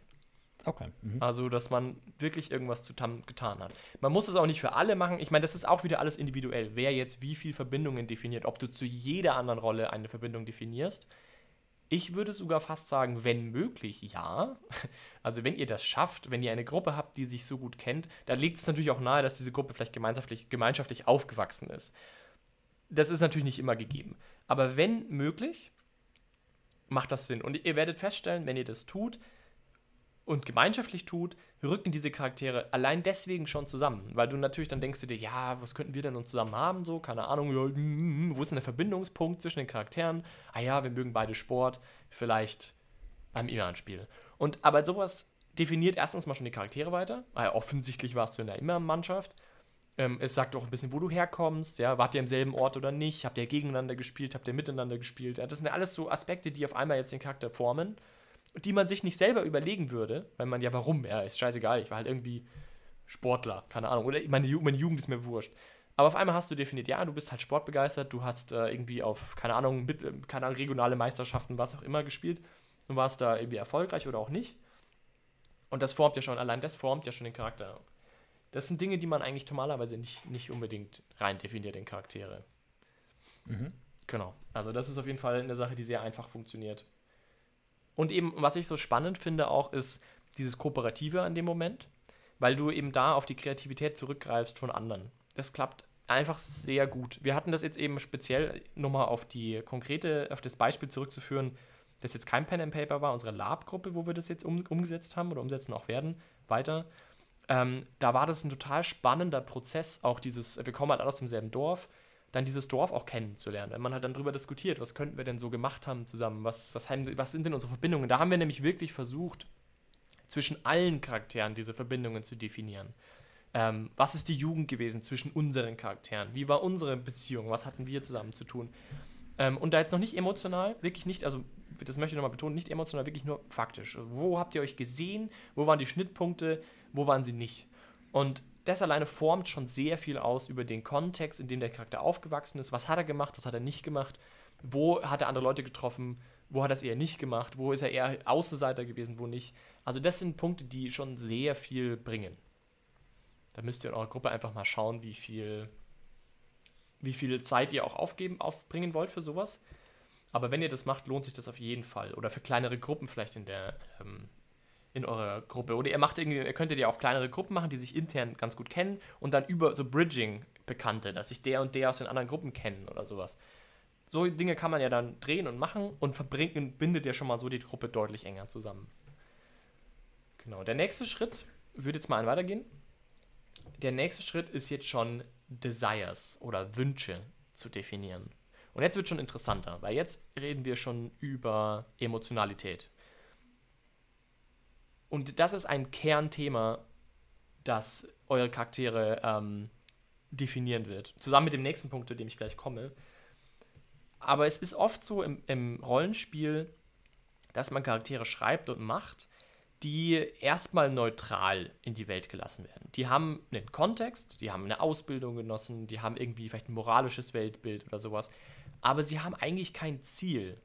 Okay. Mhm. Also, dass man wirklich irgendwas zu getan hat. Man muss es auch nicht für alle machen. Ich meine, das ist auch wieder alles individuell. Wer jetzt wie viele Verbindungen definiert, ob du zu jeder anderen Rolle eine Verbindung definierst. Ich würde sogar fast sagen, wenn möglich, ja. Also wenn ihr das schafft, wenn ihr eine Gruppe habt, die sich so gut kennt, dann liegt es natürlich auch nahe, dass diese Gruppe vielleicht gemeinschaftlich, gemeinschaftlich aufgewachsen ist. Das ist natürlich nicht immer gegeben. Aber wenn möglich, macht das Sinn. Und ihr werdet feststellen, wenn ihr das tut, und gemeinschaftlich tut, rücken diese Charaktere allein deswegen schon zusammen. Weil du natürlich dann denkst du dir, ja, was könnten wir denn uns zusammen haben? So, keine Ahnung, ja, hm, hm, wo ist denn der Verbindungspunkt zwischen den Charakteren? Ah ja, wir mögen beide Sport, vielleicht beim Iman-Spiel. Und aber sowas definiert erstens mal schon die Charaktere weiter. Weil offensichtlich warst du in der Iman-Mannschaft. Ähm, es sagt auch ein bisschen, wo du herkommst, ja, wart ihr im selben Ort oder nicht, habt ihr gegeneinander gespielt, habt ihr miteinander gespielt. Ja, das sind ja alles so Aspekte, die auf einmal jetzt den Charakter formen die man sich nicht selber überlegen würde, weil man ja, warum? Ja, ist scheißegal, ich war halt irgendwie Sportler, keine Ahnung, oder meine, meine Jugend ist mir wurscht. Aber auf einmal hast du definiert, ja, du bist halt sportbegeistert, du hast äh, irgendwie auf, keine Ahnung, mit, äh, keine Ahnung, regionale Meisterschaften, was auch immer gespielt und warst da irgendwie erfolgreich oder auch nicht. Und das formt ja schon, allein das formt ja schon den Charakter. Das sind Dinge, die man eigentlich normalerweise nicht, nicht unbedingt rein definiert in Charaktere. Mhm. Genau. Also das ist auf jeden Fall eine Sache, die sehr einfach funktioniert. Und eben, was ich so spannend finde auch, ist dieses Kooperative an dem Moment, weil du eben da auf die Kreativität zurückgreifst von anderen. Das klappt einfach sehr gut. Wir hatten das jetzt eben speziell nochmal auf die konkrete, auf das Beispiel zurückzuführen, das jetzt kein Pen and Paper war, unsere Lab-Gruppe, wo wir das jetzt um, umgesetzt haben oder umsetzen auch werden, weiter. Ähm, da war das ein total spannender Prozess, auch dieses, wir kommen halt alle aus demselben Dorf, dann dieses Dorf auch kennenzulernen. Wenn man halt dann darüber diskutiert, was könnten wir denn so gemacht haben zusammen, was, was, haben, was sind denn unsere Verbindungen. Da haben wir nämlich wirklich versucht, zwischen allen Charakteren diese Verbindungen zu definieren. Ähm, was ist die Jugend gewesen zwischen unseren Charakteren? Wie war unsere Beziehung? Was hatten wir zusammen zu tun? Ähm, und da jetzt noch nicht emotional, wirklich nicht, also das möchte ich nochmal betonen, nicht emotional, wirklich nur faktisch. Wo habt ihr euch gesehen? Wo waren die Schnittpunkte? Wo waren sie nicht? Und das alleine formt schon sehr viel aus über den Kontext, in dem der Charakter aufgewachsen ist. Was hat er gemacht? Was hat er nicht gemacht? Wo hat er andere Leute getroffen? Wo hat er es eher nicht gemacht? Wo ist er eher Außenseiter gewesen? Wo nicht? Also, das sind Punkte, die schon sehr viel bringen. Da müsst ihr in eurer Gruppe einfach mal schauen, wie viel, wie viel Zeit ihr auch aufgeben, aufbringen wollt für sowas. Aber wenn ihr das macht, lohnt sich das auf jeden Fall. Oder für kleinere Gruppen vielleicht in der, ähm, in eurer Gruppe. Oder ihr macht irgendwie, ihr könntet ja auch kleinere Gruppen machen, die sich intern ganz gut kennen und dann über so Bridging Bekannte, dass sich der und der aus den anderen Gruppen kennen oder sowas. So Dinge kann man ja dann drehen und machen und verbringen, bindet ja schon mal so die Gruppe deutlich enger zusammen. Genau. Der nächste Schritt würde jetzt mal ein weitergehen. Der nächste Schritt ist jetzt schon Desires oder Wünsche zu definieren. Und jetzt wird schon interessanter, weil jetzt reden wir schon über Emotionalität. Und das ist ein Kernthema, das eure Charaktere ähm, definieren wird. Zusammen mit dem nächsten Punkt, zu dem ich gleich komme. Aber es ist oft so im, im Rollenspiel, dass man Charaktere schreibt und macht, die erstmal neutral in die Welt gelassen werden. Die haben einen Kontext, die haben eine Ausbildung genossen, die haben irgendwie vielleicht ein moralisches Weltbild oder sowas, aber sie haben eigentlich kein Ziel.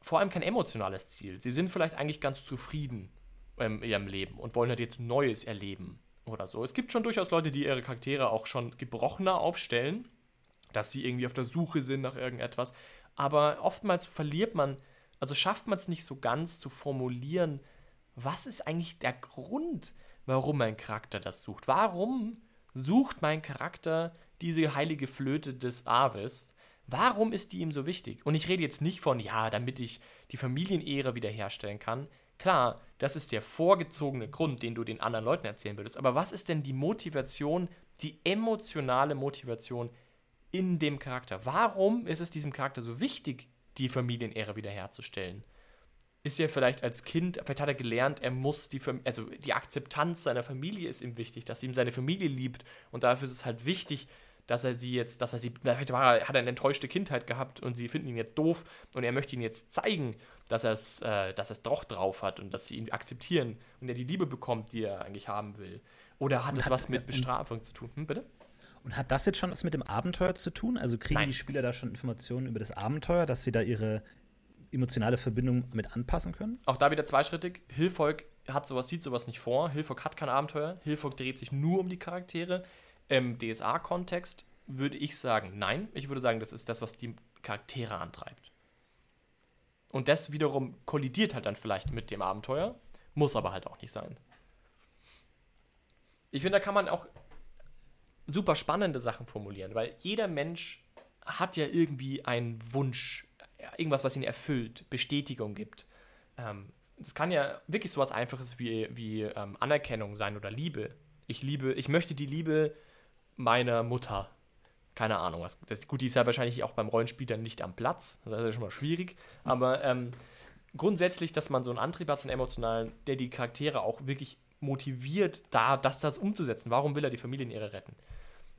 Vor allem kein emotionales Ziel. Sie sind vielleicht eigentlich ganz zufrieden in ihrem Leben und wollen halt jetzt Neues erleben oder so. Es gibt schon durchaus Leute, die ihre Charaktere auch schon gebrochener aufstellen, dass sie irgendwie auf der Suche sind nach irgendetwas. Aber oftmals verliert man, also schafft man es nicht so ganz zu formulieren, was ist eigentlich der Grund, warum mein Charakter das sucht? Warum sucht mein Charakter diese heilige Flöte des Aves? Warum ist die ihm so wichtig? Und ich rede jetzt nicht von, ja, damit ich die Familienehre wiederherstellen kann. Klar, das ist der vorgezogene Grund, den du den anderen Leuten erzählen würdest. Aber was ist denn die Motivation, die emotionale Motivation in dem Charakter? Warum ist es diesem Charakter so wichtig, die Familienehre wiederherzustellen? Ist er vielleicht als Kind, vielleicht hat er gelernt, er muss die, also die Akzeptanz seiner Familie ist ihm wichtig, dass ihm seine Familie liebt und dafür ist es halt wichtig, dass er sie jetzt, dass er sie, vielleicht war, hat er eine enttäuschte Kindheit gehabt und sie finden ihn jetzt doof und er möchte ihnen jetzt zeigen, dass er es, äh, dass er es doch drauf hat und dass sie ihn akzeptieren und er die Liebe bekommt, die er eigentlich haben will. Oder hat es was mit Bestrafung zu tun? Hm, bitte? Und hat das jetzt schon was mit dem Abenteuer zu tun? Also kriegen Nein. die Spieler da schon Informationen über das Abenteuer, dass sie da ihre emotionale Verbindung mit anpassen können? Auch da wieder zweischrittig. Hilfolk hat sowas, sieht sowas nicht vor. Hilfolk hat kein Abenteuer. Hilfolk dreht sich nur um die Charaktere. Im DSA-Kontext würde ich sagen, nein. Ich würde sagen, das ist das, was die Charaktere antreibt. Und das wiederum kollidiert halt dann vielleicht mit dem Abenteuer, muss aber halt auch nicht sein. Ich finde, da kann man auch super spannende Sachen formulieren, weil jeder Mensch hat ja irgendwie einen Wunsch, irgendwas, was ihn erfüllt, Bestätigung gibt. Ähm, das kann ja wirklich so was Einfaches wie, wie ähm, Anerkennung sein oder Liebe. Ich liebe, ich möchte die Liebe meiner Mutter. Keine Ahnung, was. Das, gut, die ist ja wahrscheinlich auch beim Rollenspiel dann nicht am Platz. Das ist ja schon mal schwierig. Aber ähm, grundsätzlich, dass man so einen Antrieb hat, so einen emotionalen, der die Charaktere auch wirklich motiviert, da das, das umzusetzen. Warum will er die Familienehre retten?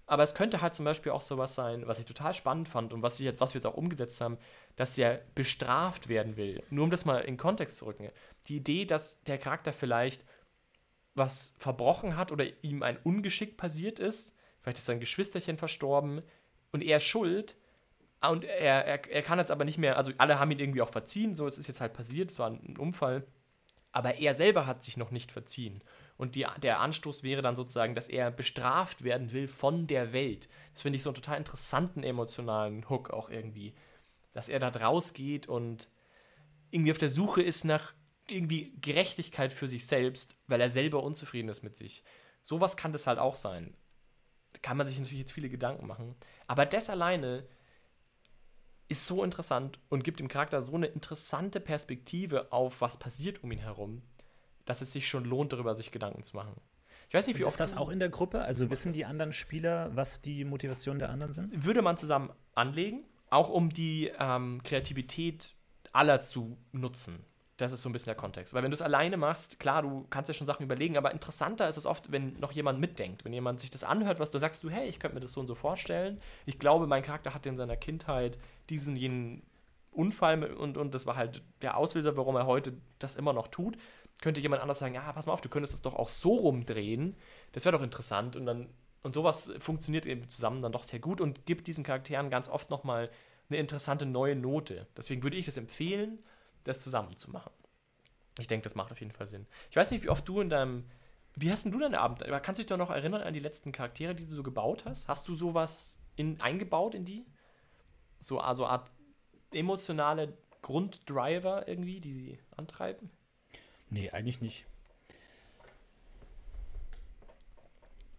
Aber es könnte halt zum Beispiel auch sowas sein, was ich total spannend fand und was, ich jetzt, was wir jetzt auch umgesetzt haben, dass er bestraft werden will. Nur um das mal in Kontext zu rücken. Die Idee, dass der Charakter vielleicht was verbrochen hat oder ihm ein Ungeschick passiert ist. Vielleicht ist sein Geschwisterchen verstorben und er ist schuld. Und er, er, er kann jetzt aber nicht mehr, also alle haben ihn irgendwie auch verziehen, so es ist jetzt halt passiert, es war ein Unfall. Aber er selber hat sich noch nicht verziehen. Und die, der Anstoß wäre dann sozusagen, dass er bestraft werden will von der Welt. Das finde ich so einen total interessanten emotionalen Hook auch irgendwie. Dass er da rausgeht und irgendwie auf der Suche ist nach irgendwie Gerechtigkeit für sich selbst, weil er selber unzufrieden ist mit sich. Sowas kann das halt auch sein. Kann man sich natürlich jetzt viele Gedanken machen. Aber das alleine ist so interessant und gibt dem Charakter so eine interessante Perspektive auf, was passiert um ihn herum, dass es sich schon lohnt, darüber sich Gedanken zu machen. Ich weiß nicht, wie und oft. Ist das auch in der Gruppe? Also wissen die anderen Spieler, was die Motivation der anderen sind? Würde man zusammen anlegen, auch um die ähm, Kreativität aller zu nutzen. Das ist so ein bisschen der Kontext. Weil wenn du es alleine machst, klar, du kannst ja schon Sachen überlegen, aber interessanter ist es oft, wenn noch jemand mitdenkt. Wenn jemand sich das anhört, was du sagst, du, hey, ich könnte mir das so und so vorstellen. Ich glaube, mein Charakter hatte in seiner Kindheit diesen jenen Unfall und, und das war halt der Auslöser, warum er heute das immer noch tut. Könnte jemand anders sagen, ja, pass mal auf, du könntest das doch auch so rumdrehen. Das wäre doch interessant. Und dann, und sowas funktioniert eben zusammen dann doch sehr gut und gibt diesen Charakteren ganz oft nochmal eine interessante neue Note. Deswegen würde ich das empfehlen das zusammen zu machen. Ich denke, das macht auf jeden Fall Sinn. Ich weiß nicht, wie oft du in deinem. Wie hast denn du deine Abend? Kannst du dich doch noch erinnern an die letzten Charaktere, die du so gebaut hast? Hast du sowas in, eingebaut in die? So also Art emotionale Grunddriver irgendwie, die sie antreiben? Nee, eigentlich nicht.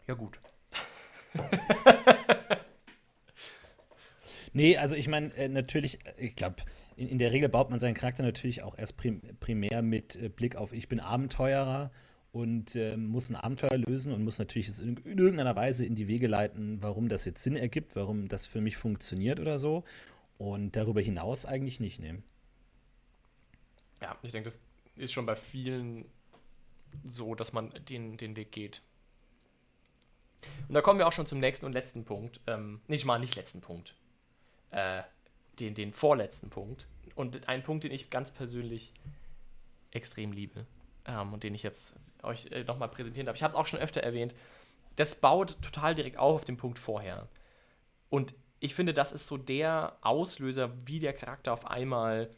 Ja, gut. nee, also ich meine, äh, natürlich, ich glaube, in, in, der Regel baut man seinen Charakter natürlich auch erst prim, primär mit äh, Blick auf, ich bin Abenteurer und äh, muss ein Abenteuer lösen und muss natürlich es in, in, irgendeiner Weise in die Wege leiten, warum das jetzt Sinn ergibt, warum das für mich funktioniert oder so. Und darüber hinaus eigentlich nicht nehmen. Ja, ich denke, das ist schon bei vielen so, dass man den, den Weg geht. Und da kommen wir auch schon zum nächsten und letzten Punkt. Ähm, nicht mal nicht letzten Punkt. Äh, den, den vorletzten Punkt. Und ein Punkt, den ich ganz persönlich extrem liebe ähm, und den ich jetzt euch äh, nochmal präsentieren darf. Ich habe es auch schon öfter erwähnt. Das baut total direkt auf auf den Punkt vorher. Und ich finde, das ist so der Auslöser, wie der Charakter auf einmal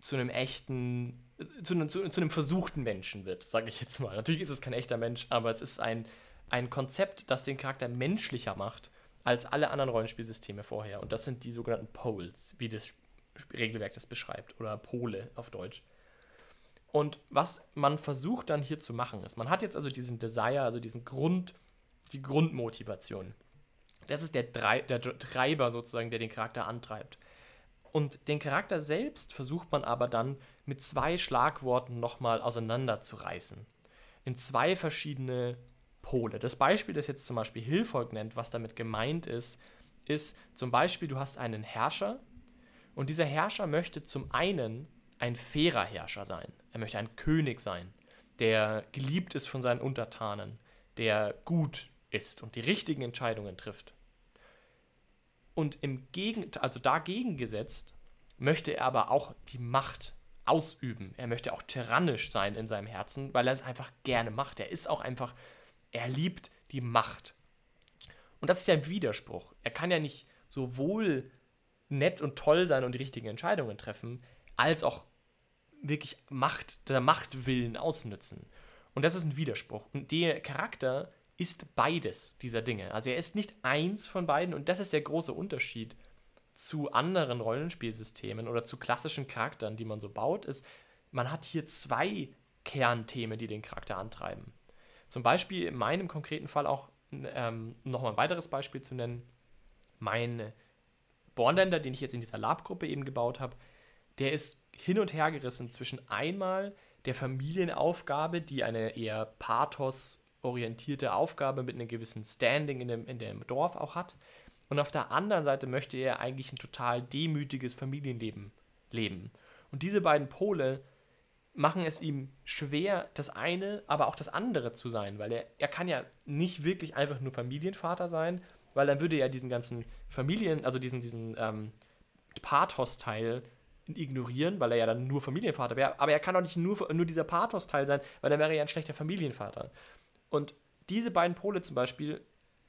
zu einem echten, zu einem, zu, zu einem versuchten Menschen wird, sage ich jetzt mal. Natürlich ist es kein echter Mensch, aber es ist ein, ein Konzept, das den Charakter menschlicher macht als alle anderen Rollenspielsysteme vorher. Und das sind die sogenannten Poles, wie das Regelwerk das beschreibt, oder Pole auf Deutsch. Und was man versucht dann hier zu machen, ist, man hat jetzt also diesen Desire, also diesen Grund, die Grundmotivation. Das ist der, Drei der Treiber sozusagen, der den Charakter antreibt. Und den Charakter selbst versucht man aber dann mit zwei Schlagworten nochmal auseinanderzureißen. In zwei verschiedene Pole. Das Beispiel, das jetzt zum Beispiel Hilfolk nennt, was damit gemeint ist, ist zum Beispiel, du hast einen Herrscher und dieser Herrscher möchte zum einen ein fairer Herrscher sein. Er möchte ein König sein, der geliebt ist von seinen Untertanen, der gut ist und die richtigen Entscheidungen trifft. Und im Gegend, also dagegen gesetzt, möchte er aber auch die Macht ausüben. Er möchte auch tyrannisch sein in seinem Herzen, weil er es einfach gerne macht. Er ist auch einfach er liebt die Macht. Und das ist ja ein Widerspruch. Er kann ja nicht sowohl nett und toll sein und die richtigen Entscheidungen treffen, als auch wirklich Macht, der Machtwillen ausnützen. Und das ist ein Widerspruch. Und der Charakter ist beides dieser Dinge. Also er ist nicht eins von beiden und das ist der große Unterschied zu anderen Rollenspielsystemen oder zu klassischen Charakteren, die man so baut, ist, man hat hier zwei Kernthemen, die den Charakter antreiben. Zum Beispiel in meinem konkreten Fall auch ähm, nochmal ein weiteres Beispiel zu nennen. Mein Bornländer, den ich jetzt in dieser Lab-Gruppe eben gebaut habe, der ist hin und her gerissen zwischen einmal der Familienaufgabe, die eine eher pathos-orientierte Aufgabe mit einem gewissen Standing in dem, in dem Dorf auch hat. Und auf der anderen Seite möchte er eigentlich ein total demütiges Familienleben leben. Und diese beiden Pole machen es ihm schwer, das eine, aber auch das andere zu sein, weil er, er kann ja nicht wirklich einfach nur Familienvater sein, weil dann würde er diesen ganzen Familien, also diesen, diesen ähm, Pathos-Teil ignorieren, weil er ja dann nur Familienvater wäre. Aber er kann auch nicht nur, nur dieser Pathos-Teil sein, weil dann wäre er ja ein schlechter Familienvater. Und diese beiden Pole zum Beispiel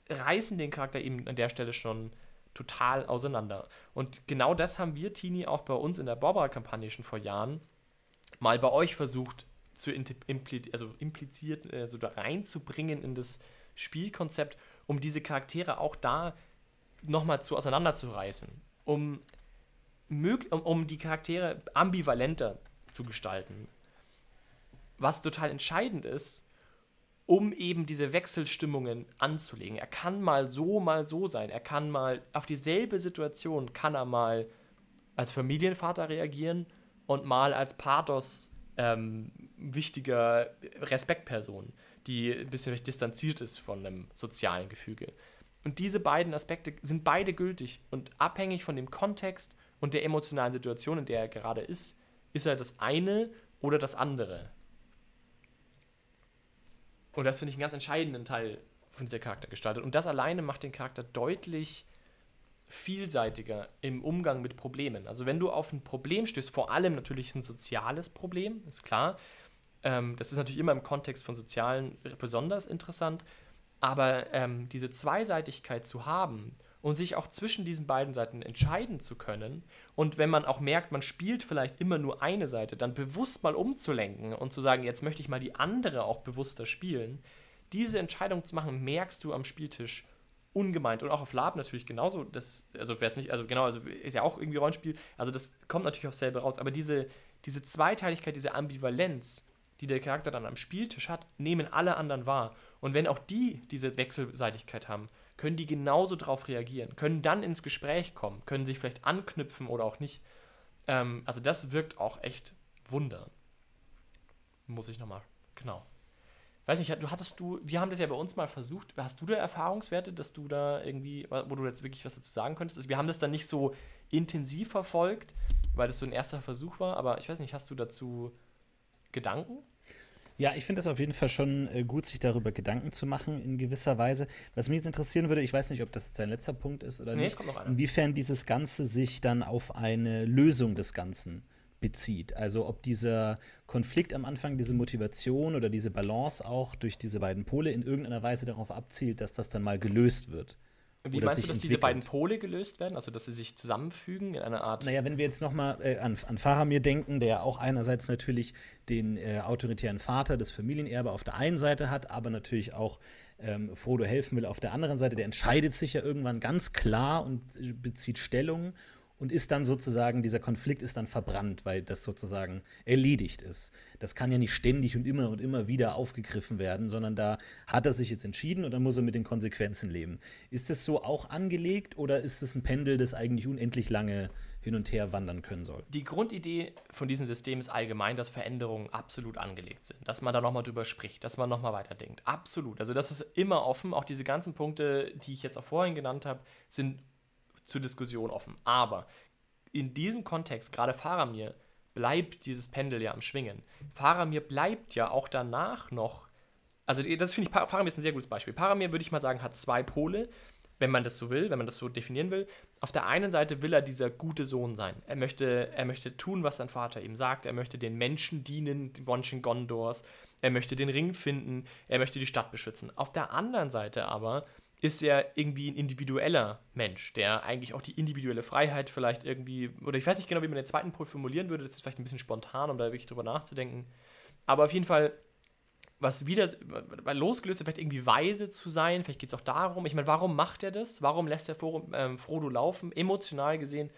reißen den Charakter eben an der Stelle schon total auseinander. Und genau das haben wir, Tini, auch bei uns in der Barbara-Kampagne schon vor Jahren mal bei euch versucht zu impli also impliziert, also da reinzubringen in das Spielkonzept, um diese Charaktere auch da nochmal zu auseinanderzureißen, um, um, um die Charaktere ambivalenter zu gestalten. Was total entscheidend ist, um eben diese Wechselstimmungen anzulegen. Er kann mal so, mal so sein. Er kann mal auf dieselbe Situation, kann er mal als Familienvater reagieren und mal als Pathos ähm, wichtiger Respektperson, die ein bisschen distanziert ist von einem sozialen Gefüge. Und diese beiden Aspekte sind beide gültig und abhängig von dem Kontext und der emotionalen Situation, in der er gerade ist, ist er das eine oder das andere. Und das finde ich einen ganz entscheidenden Teil von dieser Charaktergestaltung. Und das alleine macht den Charakter deutlich vielseitiger im Umgang mit Problemen. Also wenn du auf ein Problem stößt, vor allem natürlich ein soziales Problem, ist klar. Ähm, das ist natürlich immer im Kontext von Sozialen besonders interessant. Aber ähm, diese Zweiseitigkeit zu haben und sich auch zwischen diesen beiden Seiten entscheiden zu können und wenn man auch merkt, man spielt vielleicht immer nur eine Seite, dann bewusst mal umzulenken und zu sagen, jetzt möchte ich mal die andere auch bewusster spielen, diese Entscheidung zu machen, merkst du am Spieltisch ungemeint und auch auf Lab natürlich genauso, das, also wäre es nicht, also genau, also ist ja auch irgendwie Rollenspiel, also das kommt natürlich aufs selbe raus, aber diese, diese Zweiteiligkeit, diese Ambivalenz, die der Charakter dann am Spieltisch hat, nehmen alle anderen wahr. Und wenn auch die diese Wechselseitigkeit haben, können die genauso darauf reagieren, können dann ins Gespräch kommen, können sich vielleicht anknüpfen oder auch nicht. Ähm, also das wirkt auch echt Wunder. Muss ich nochmal, genau. Weiß nicht, du hattest du, wir haben das ja bei uns mal versucht. Hast du da Erfahrungswerte, dass du da irgendwie, wo du jetzt wirklich was dazu sagen könntest? Also wir haben das dann nicht so intensiv verfolgt, weil das so ein erster Versuch war, aber ich weiß nicht, hast du dazu Gedanken? Ja, ich finde es auf jeden Fall schon äh, gut, sich darüber Gedanken zu machen, in gewisser Weise. Was mich jetzt interessieren würde, ich weiß nicht, ob das jetzt ein letzter Punkt ist oder nee, nicht, inwiefern dieses Ganze sich dann auf eine Lösung des Ganzen bezieht. Also ob dieser Konflikt am Anfang, diese Motivation oder diese Balance auch durch diese beiden Pole in irgendeiner Weise darauf abzielt, dass das dann mal gelöst wird. Wie meinst du, dass diese beiden Pole gelöst werden, also dass sie sich zusammenfügen in einer Art? Naja, wenn wir jetzt nochmal äh, an, an Faramir denken, der auch einerseits natürlich den äh, autoritären Vater, das Familienerbe auf der einen Seite hat, aber natürlich auch ähm, Frodo helfen will auf der anderen Seite, der entscheidet sich ja irgendwann ganz klar und äh, bezieht Stellung und ist dann sozusagen, dieser Konflikt ist dann verbrannt, weil das sozusagen erledigt ist. Das kann ja nicht ständig und immer und immer wieder aufgegriffen werden, sondern da hat er sich jetzt entschieden und dann muss er mit den Konsequenzen leben. Ist es so auch angelegt oder ist es ein Pendel, das eigentlich unendlich lange hin und her wandern können soll? Die Grundidee von diesem System ist allgemein, dass Veränderungen absolut angelegt sind. Dass man da nochmal drüber spricht, dass man nochmal weiterdenkt. Absolut. Also das ist immer offen. Auch diese ganzen Punkte, die ich jetzt auch vorhin genannt habe, sind zur Diskussion offen. Aber in diesem Kontext, gerade Faramir, bleibt dieses Pendel ja am Schwingen. Faramir bleibt ja auch danach noch. Also, das finde ich, Faramir ist ein sehr gutes Beispiel. Faramir, würde ich mal sagen, hat zwei Pole, wenn man das so will, wenn man das so definieren will. Auf der einen Seite will er dieser gute Sohn sein. Er möchte, er möchte tun, was sein Vater ihm sagt. Er möchte den Menschen dienen, den Bonschen Gondors. Er möchte den Ring finden. Er möchte die Stadt beschützen. Auf der anderen Seite aber ist er irgendwie ein individueller Mensch, der eigentlich auch die individuelle Freiheit vielleicht irgendwie, oder ich weiß nicht genau, wie man den zweiten Pol formulieren würde, das ist vielleicht ein bisschen spontan, um da wirklich drüber nachzudenken. Aber auf jeden Fall, was wieder, losgelöst vielleicht irgendwie weise zu sein, vielleicht geht es auch darum, ich meine, warum macht er das? Warum lässt er ähm, Frodo laufen, emotional gesehen?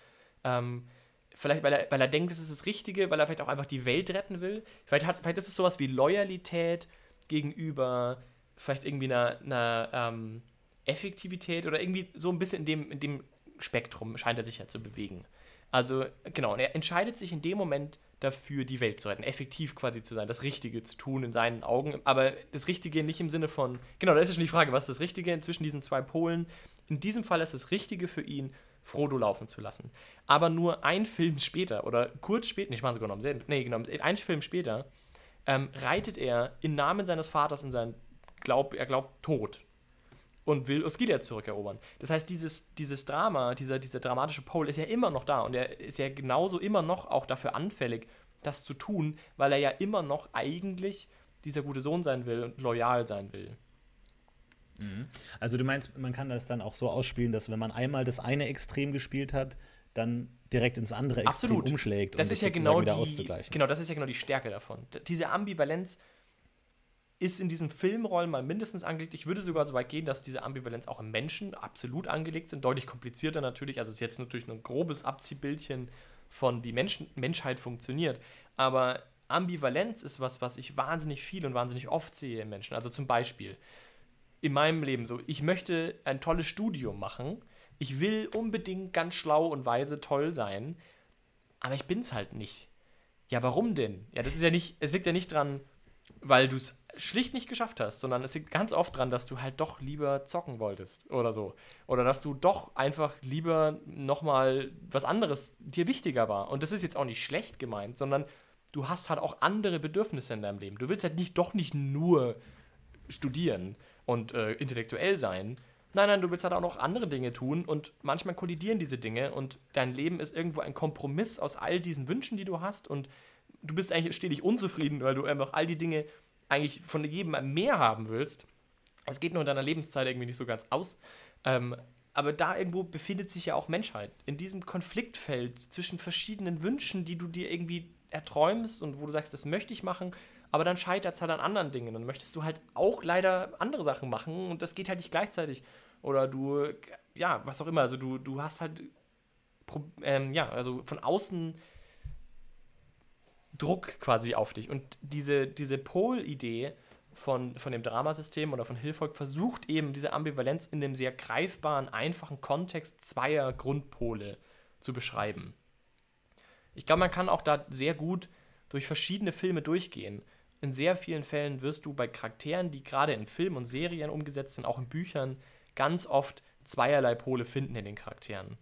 Ähm, vielleicht, weil er, weil er denkt, das ist das Richtige, weil er vielleicht auch einfach die Welt retten will. Vielleicht, hat, vielleicht ist es sowas wie Loyalität gegenüber vielleicht irgendwie einer, einer ähm, Effektivität oder irgendwie so ein bisschen in dem, in dem Spektrum scheint er sich ja zu bewegen. Also, genau, und er entscheidet sich in dem Moment dafür, die Welt zu retten, effektiv quasi zu sein, das Richtige zu tun in seinen Augen, aber das Richtige nicht im Sinne von, genau, da ist ja schon die Frage, was ist das Richtige zwischen diesen zwei Polen? In diesem Fall ist es Richtige für ihn, Frodo laufen zu lassen. Aber nur ein Film später, oder kurz später, nicht mal sogar noch, nee, genau, ein Film später, ähm, reitet er im Namen seines Vaters in seinen, glaub, er glaubt, Tod und will Osgiliath zurückerobern. Das heißt, dieses, dieses Drama, dieser, dieser dramatische Pole ist ja immer noch da und er ist ja genauso immer noch auch dafür anfällig, das zu tun, weil er ja immer noch eigentlich dieser gute Sohn sein will und loyal sein will. Mhm. Also du meinst, man kann das dann auch so ausspielen, dass wenn man einmal das eine Extrem gespielt hat, dann direkt ins andere Extrem Absolut. umschlägt, das um ist ja genau wieder die, auszugleichen. Genau, das ist ja genau die Stärke davon. Diese Ambivalenz ist in diesen Filmrollen mal mindestens angelegt. Ich würde sogar so weit gehen, dass diese Ambivalenz auch im Menschen absolut angelegt sind. Deutlich komplizierter natürlich. Also es ist jetzt natürlich nur ein grobes Abziehbildchen von wie Menschen, Menschheit funktioniert. Aber Ambivalenz ist was, was ich wahnsinnig viel und wahnsinnig oft sehe im Menschen. Also zum Beispiel in meinem Leben so, ich möchte ein tolles Studium machen. Ich will unbedingt ganz schlau und weise toll sein, aber ich bin's halt nicht. Ja, warum denn? Ja, das ist ja nicht, es liegt ja nicht dran, weil du es schlicht nicht geschafft hast, sondern es liegt ganz oft dran, dass du halt doch lieber zocken wolltest oder so. Oder dass du doch einfach lieber nochmal was anderes dir wichtiger war. Und das ist jetzt auch nicht schlecht gemeint, sondern du hast halt auch andere Bedürfnisse in deinem Leben. Du willst halt nicht doch nicht nur studieren und äh, intellektuell sein. Nein, nein, du willst halt auch noch andere Dinge tun und manchmal kollidieren diese Dinge und dein Leben ist irgendwo ein Kompromiss aus all diesen Wünschen, die du hast und du bist eigentlich stetig unzufrieden, weil du einfach all die Dinge eigentlich von jedem mehr haben willst. Es geht nur in deiner Lebenszeit irgendwie nicht so ganz aus. Ähm, aber da irgendwo befindet sich ja auch Menschheit. In diesem Konfliktfeld zwischen verschiedenen Wünschen, die du dir irgendwie erträumst und wo du sagst, das möchte ich machen, aber dann scheitert es halt an anderen Dingen. Dann möchtest du halt auch leider andere Sachen machen und das geht halt nicht gleichzeitig. Oder du, ja, was auch immer. Also du, du hast halt, ähm, ja, also von außen Druck quasi auf dich. Und diese, diese Pol-Idee von, von dem Dramasystem oder von Hilfolk versucht eben diese Ambivalenz in dem sehr greifbaren, einfachen Kontext zweier Grundpole zu beschreiben. Ich glaube, man kann auch da sehr gut durch verschiedene Filme durchgehen. In sehr vielen Fällen wirst du bei Charakteren, die gerade in Filmen und Serien umgesetzt sind, auch in Büchern, ganz oft zweierlei Pole finden in den Charakteren.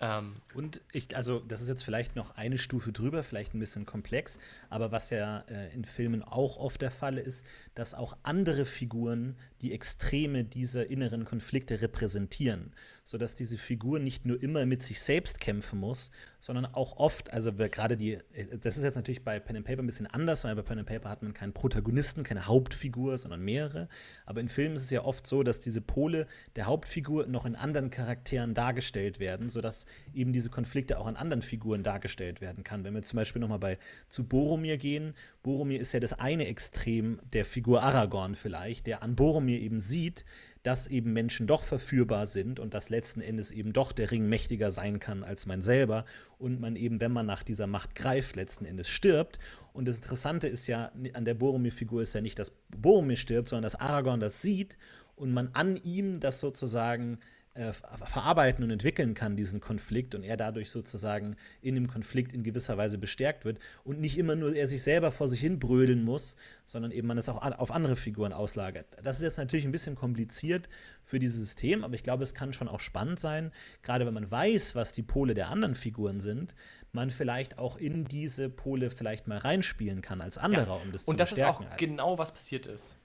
Ähm, Und ich, also das ist jetzt vielleicht noch eine Stufe drüber, vielleicht ein bisschen komplex, aber was ja äh, in Filmen auch oft der Fall ist, dass auch andere Figuren die Extreme dieser inneren Konflikte repräsentieren, sodass diese Figur nicht nur immer mit sich selbst kämpfen muss, sondern auch oft, also gerade die, das ist jetzt natürlich bei Pen and Paper ein bisschen anders, weil bei Pen and Paper hat man keinen Protagonisten, keine Hauptfigur, sondern mehrere, aber in Filmen ist es ja oft so, dass diese Pole der Hauptfigur noch in anderen Charakteren dargestellt werden, sodass eben diese Konflikte auch an anderen Figuren dargestellt werden kann. Wenn wir zum Beispiel nochmal bei zu Boromir gehen, Boromir ist ja das eine Extrem der Figur Aragorn vielleicht, der an Boromir eben sieht, dass eben Menschen doch verführbar sind und dass letzten Endes eben doch der Ring mächtiger sein kann als man selber und man eben, wenn man nach dieser Macht greift, letzten Endes stirbt. Und das Interessante ist ja, an der Boromir-Figur ist ja nicht, dass Boromir stirbt, sondern dass Aragorn das sieht und man an ihm das sozusagen äh, ver- verarbeiten und entwickeln kann, diesen Konflikt, und er dadurch sozusagen in dem Konflikt in gewisser Weise bestärkt wird und nicht immer nur er sich selber vor sich hin brödeln muss, sondern eben man es auch an- auf andere Figuren auslagert. Das ist jetzt natürlich ein bisschen kompliziert für dieses System, aber ich glaube, es kann schon auch spannend sein, gerade wenn man weiß, was die Pole der anderen Figuren sind, man vielleicht auch in diese Pole vielleicht mal reinspielen kann als anderer, um das zu Und das ist auch genau, was passiert ist.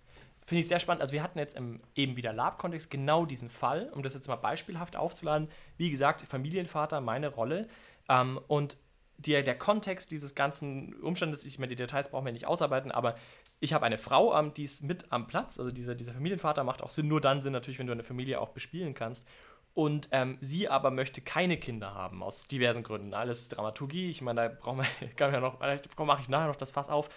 Finde ich sehr spannend. Also wir hatten jetzt im eben wieder Lab-Kontext genau diesen Fall, um das jetzt mal beispielhaft aufzuladen. Wie gesagt, Familienvater, meine Rolle. Ähm, und der, der Kontext dieses ganzen Umstandes, ich meine, die Details brauchen wir nicht ausarbeiten, aber ich habe eine Frau, ähm, die ist mit am Platz. Also dieser, dieser Familienvater macht auch Sinn, nur dann Sinn natürlich, wenn du eine Familie auch bespielen kannst. Und ähm, sie aber möchte keine Kinder haben, aus diversen Gründen. Alles Dramaturgie, ich meine, da brauchen wir, kann ja noch, vielleicht mache ich nachher noch das Fass auf.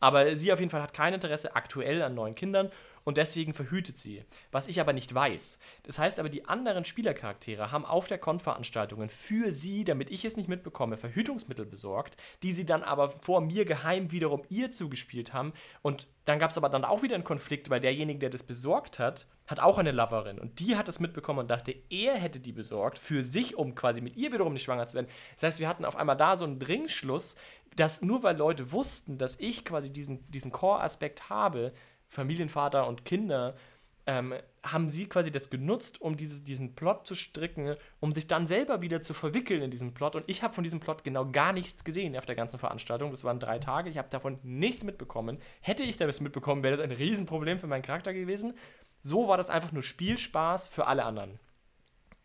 Aber sie auf jeden Fall hat kein Interesse aktuell an neuen Kindern und deswegen verhütet sie. Was ich aber nicht weiß. Das heißt aber, die anderen Spielercharaktere haben auf der Konveranstaltungen für sie, damit ich es nicht mitbekomme, Verhütungsmittel besorgt, die sie dann aber vor mir geheim wiederum ihr zugespielt haben. Und dann gab es aber dann auch wieder einen Konflikt, weil derjenige, der das besorgt hat, hat auch eine Loverin. Und die hat es mitbekommen und dachte, er hätte die besorgt für sich, um quasi mit ihr wiederum nicht schwanger zu werden. Das heißt, wir hatten auf einmal da so einen Ringschluss, dass nur weil Leute wussten, dass ich quasi diesen, diesen Core-Aspekt habe, Familienvater und Kinder, ähm, haben sie quasi das genutzt, um diese, diesen Plot zu stricken, um sich dann selber wieder zu verwickeln in diesen Plot. Und ich habe von diesem Plot genau gar nichts gesehen auf der ganzen Veranstaltung. Das waren drei Tage. Ich habe davon nichts mitbekommen. Hätte ich das mitbekommen, wäre das ein Riesenproblem für meinen Charakter gewesen. So war das einfach nur Spielspaß für alle anderen.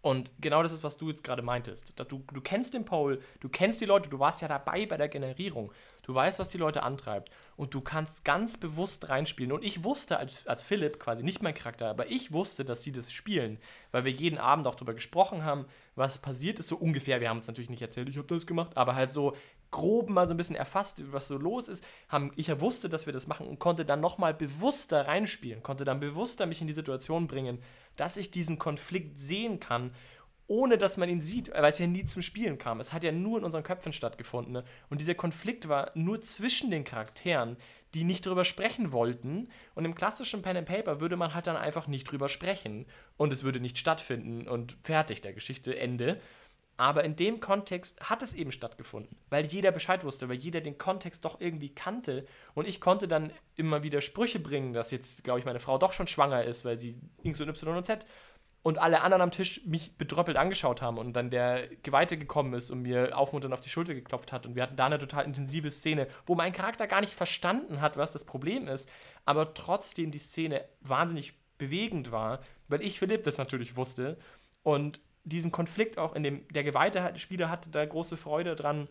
Und genau das ist, was du jetzt gerade meintest. Du, du kennst den Poll, du kennst die Leute, du warst ja dabei bei der Generierung. Du weißt, was die Leute antreibt. Und du kannst ganz bewusst reinspielen. Und ich wusste als, als Philipp, quasi nicht mein Charakter, aber ich wusste, dass sie das spielen. Weil wir jeden Abend auch darüber gesprochen haben, was passiert ist, so ungefähr. Wir haben uns natürlich nicht erzählt, ich habe das gemacht, aber halt so grob mal so ein bisschen erfasst, was so los ist. Haben, ich wusste, dass wir das machen und konnte dann nochmal bewusster reinspielen, konnte dann bewusster mich in die Situation bringen, dass ich diesen Konflikt sehen kann, ohne dass man ihn sieht, weil es ja nie zum Spielen kam. Es hat ja nur in unseren Köpfen stattgefunden. Ne? Und dieser Konflikt war nur zwischen den Charakteren, die nicht drüber sprechen wollten. Und im klassischen Pen and Paper würde man halt dann einfach nicht drüber sprechen und es würde nicht stattfinden und fertig, der Geschichte Ende. Aber in dem Kontext hat es eben stattgefunden, weil jeder Bescheid wusste, weil jeder den Kontext doch irgendwie kannte. Und ich konnte dann immer wieder Sprüche bringen, dass jetzt, glaube ich, meine Frau doch schon schwanger ist, weil sie X und Y und Z. Und alle anderen am Tisch mich betröppelt angeschaut haben und dann der Geweihte gekommen ist und mir aufmunternd auf die Schulter geklopft hat. Und wir hatten da eine total intensive Szene, wo mein Charakter gar nicht verstanden hat, was das Problem ist, aber trotzdem die Szene wahnsinnig bewegend war, weil ich Philipp das natürlich wusste. Und diesen Konflikt auch in dem, der geweihte Spieler hatte da große Freude dran,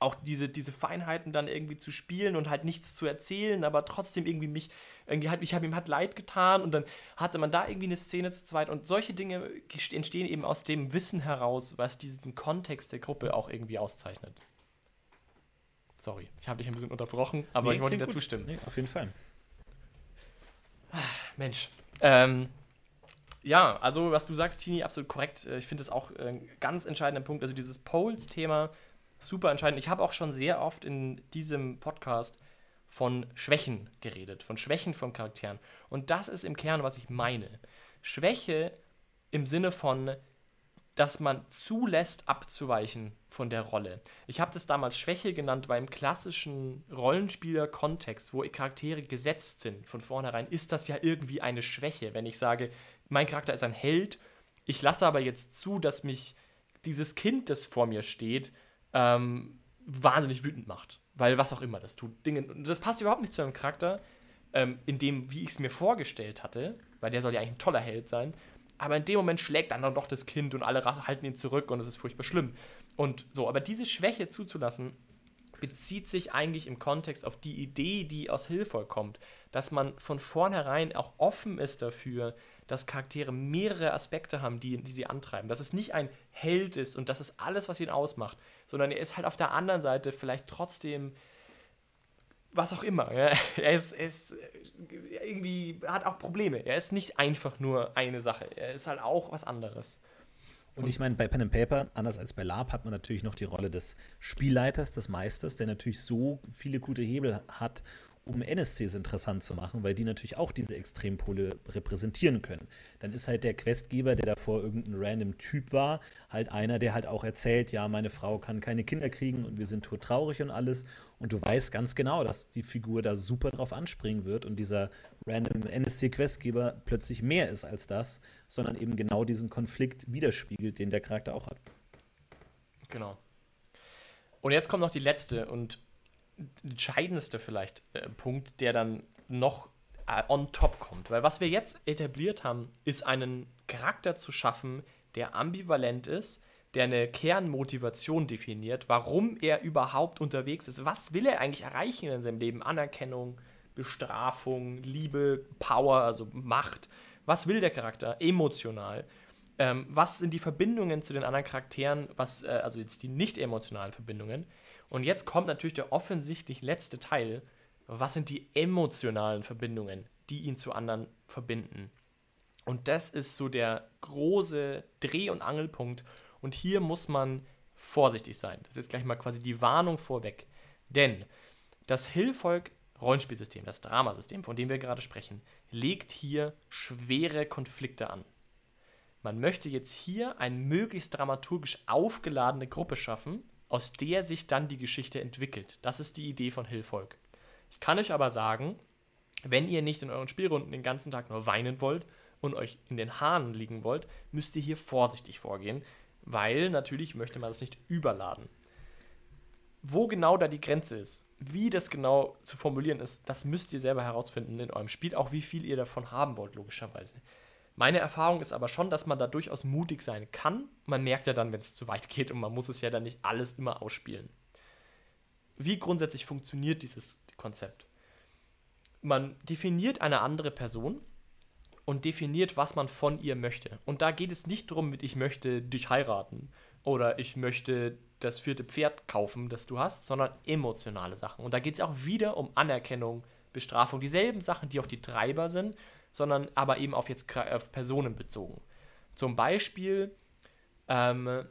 auch diese, diese Feinheiten dann irgendwie zu spielen und halt nichts zu erzählen, aber trotzdem irgendwie mich, irgendwie halt, ich habe ihm halt leid getan und dann hatte man da irgendwie eine Szene zu zweit und solche Dinge entstehen eben aus dem Wissen heraus, was diesen Kontext der Gruppe auch irgendwie auszeichnet. Sorry, ich habe dich ein bisschen unterbrochen, aber nee, ich wollte dir dazu stimmen. Nee, auf jeden Fall. Mensch. Ähm, ja, also was du sagst, Tini, absolut korrekt. Äh, ich finde das auch ein ganz entscheidender Punkt. Also dieses Polls-Thema, super entscheidend. Ich habe auch schon sehr oft in diesem Podcast von Schwächen geredet, von Schwächen von Charakteren. Und das ist im Kern, was ich meine. Schwäche im Sinne von, dass man zulässt, abzuweichen von der Rolle. Ich habe das damals Schwäche genannt, weil im klassischen Rollenspieler-Kontext, wo Charaktere gesetzt sind von vornherein, ist das ja irgendwie eine Schwäche. Wenn ich sage, mein Charakter ist ein Held. Ich lasse aber jetzt zu, dass mich dieses Kind, das vor mir steht, ähm, wahnsinnig wütend macht. Weil was auch immer das tut. Dinge, das passt überhaupt nicht zu einem Charakter, ähm, in dem, wie ich es mir vorgestellt hatte, weil der soll ja eigentlich ein toller Held sein. Aber in dem Moment schlägt dann doch das Kind und alle halten ihn zurück und es ist furchtbar schlimm. Und so, aber diese Schwäche zuzulassen, bezieht sich eigentlich im Kontext auf die Idee, die aus Hilfe kommt, dass man von vornherein auch offen ist dafür, dass Charaktere mehrere Aspekte haben, die, die sie antreiben. Dass es nicht ein Held ist und das ist alles, was ihn ausmacht, sondern er ist halt auf der anderen Seite vielleicht trotzdem was auch immer. Ja. Er, ist, er ist irgendwie, hat auch Probleme. Er ist nicht einfach nur eine Sache. Er ist halt auch was anderes. Und ich meine, bei Pen and Paper, anders als bei LARP, hat man natürlich noch die Rolle des Spielleiters, des Meisters, der natürlich so viele gute Hebel hat, um NSCs interessant zu machen, weil die natürlich auch diese Extrempole repräsentieren können. Dann ist halt der Questgeber, der davor irgendein random Typ war, halt einer, der halt auch erzählt, ja, meine Frau kann keine Kinder kriegen und wir sind todtraurig und alles. Und du weißt ganz genau, dass die Figur da super drauf anspringen wird und dieser random NSC-Questgeber plötzlich mehr ist als das, sondern eben genau diesen Konflikt widerspiegelt, den der Charakter auch hat. Genau. Und jetzt kommt noch die letzte und entscheidendste vielleicht äh, Punkt, der dann noch äh, on top kommt. Weil was wir jetzt etabliert haben, ist einen Charakter zu schaffen, der ambivalent ist, der eine Kernmotivation definiert, warum er überhaupt unterwegs ist. Was will er eigentlich erreichen in seinem Leben? Anerkennung, Bestrafung, Liebe, Power, also Macht. Was will der Charakter emotional? Ähm, was sind die Verbindungen zu den anderen Charakteren, was, äh, also jetzt die nicht emotionalen Verbindungen? Und jetzt kommt natürlich der offensichtlich letzte Teil. Was sind die emotionalen Verbindungen, die ihn zu anderen verbinden? Und das ist so der große Dreh- und Angelpunkt. Und hier muss man vorsichtig sein. Das ist gleich mal quasi die Warnung vorweg. Denn das Hillfolk Rollenspielsystem, das Dramasystem, von dem wir gerade sprechen, legt hier schwere Konflikte an. Man möchte jetzt hier eine möglichst dramaturgisch aufgeladene Gruppe schaffen, aus der sich dann die Geschichte entwickelt. Das ist die Idee von Hillfolk. Ich kann euch aber sagen, Wenn ihr nicht in euren Spielrunden den ganzen Tag nur weinen wollt und euch in den Haaren liegen wollt, müsst ihr hier vorsichtig vorgehen, weil natürlich möchte man das nicht überladen. Wo genau da die Grenze ist, wie das genau zu formulieren ist, das müsst ihr selber herausfinden in eurem Spiel, auch wie viel ihr davon haben wollt, logischerweise. Meine Erfahrung ist aber schon, dass man da durchaus mutig sein kann. Man merkt ja dann, wenn es zu weit geht und man muss es ja dann nicht alles immer ausspielen. Wie grundsätzlich funktioniert dieses Konzept? Man definiert eine andere Person und definiert, was man von ihr möchte. Und da geht es nicht darum, mit ich möchte dich heiraten oder ich möchte das vierte Pferd kaufen, das du hast, sondern emotionale Sachen. Und da geht es auch wieder um Anerkennung, Bestrafung, dieselben Sachen, die auch die Treiber sind, sondern aber eben auf jetzt auf Personen bezogen. Zum Beispiel ähm,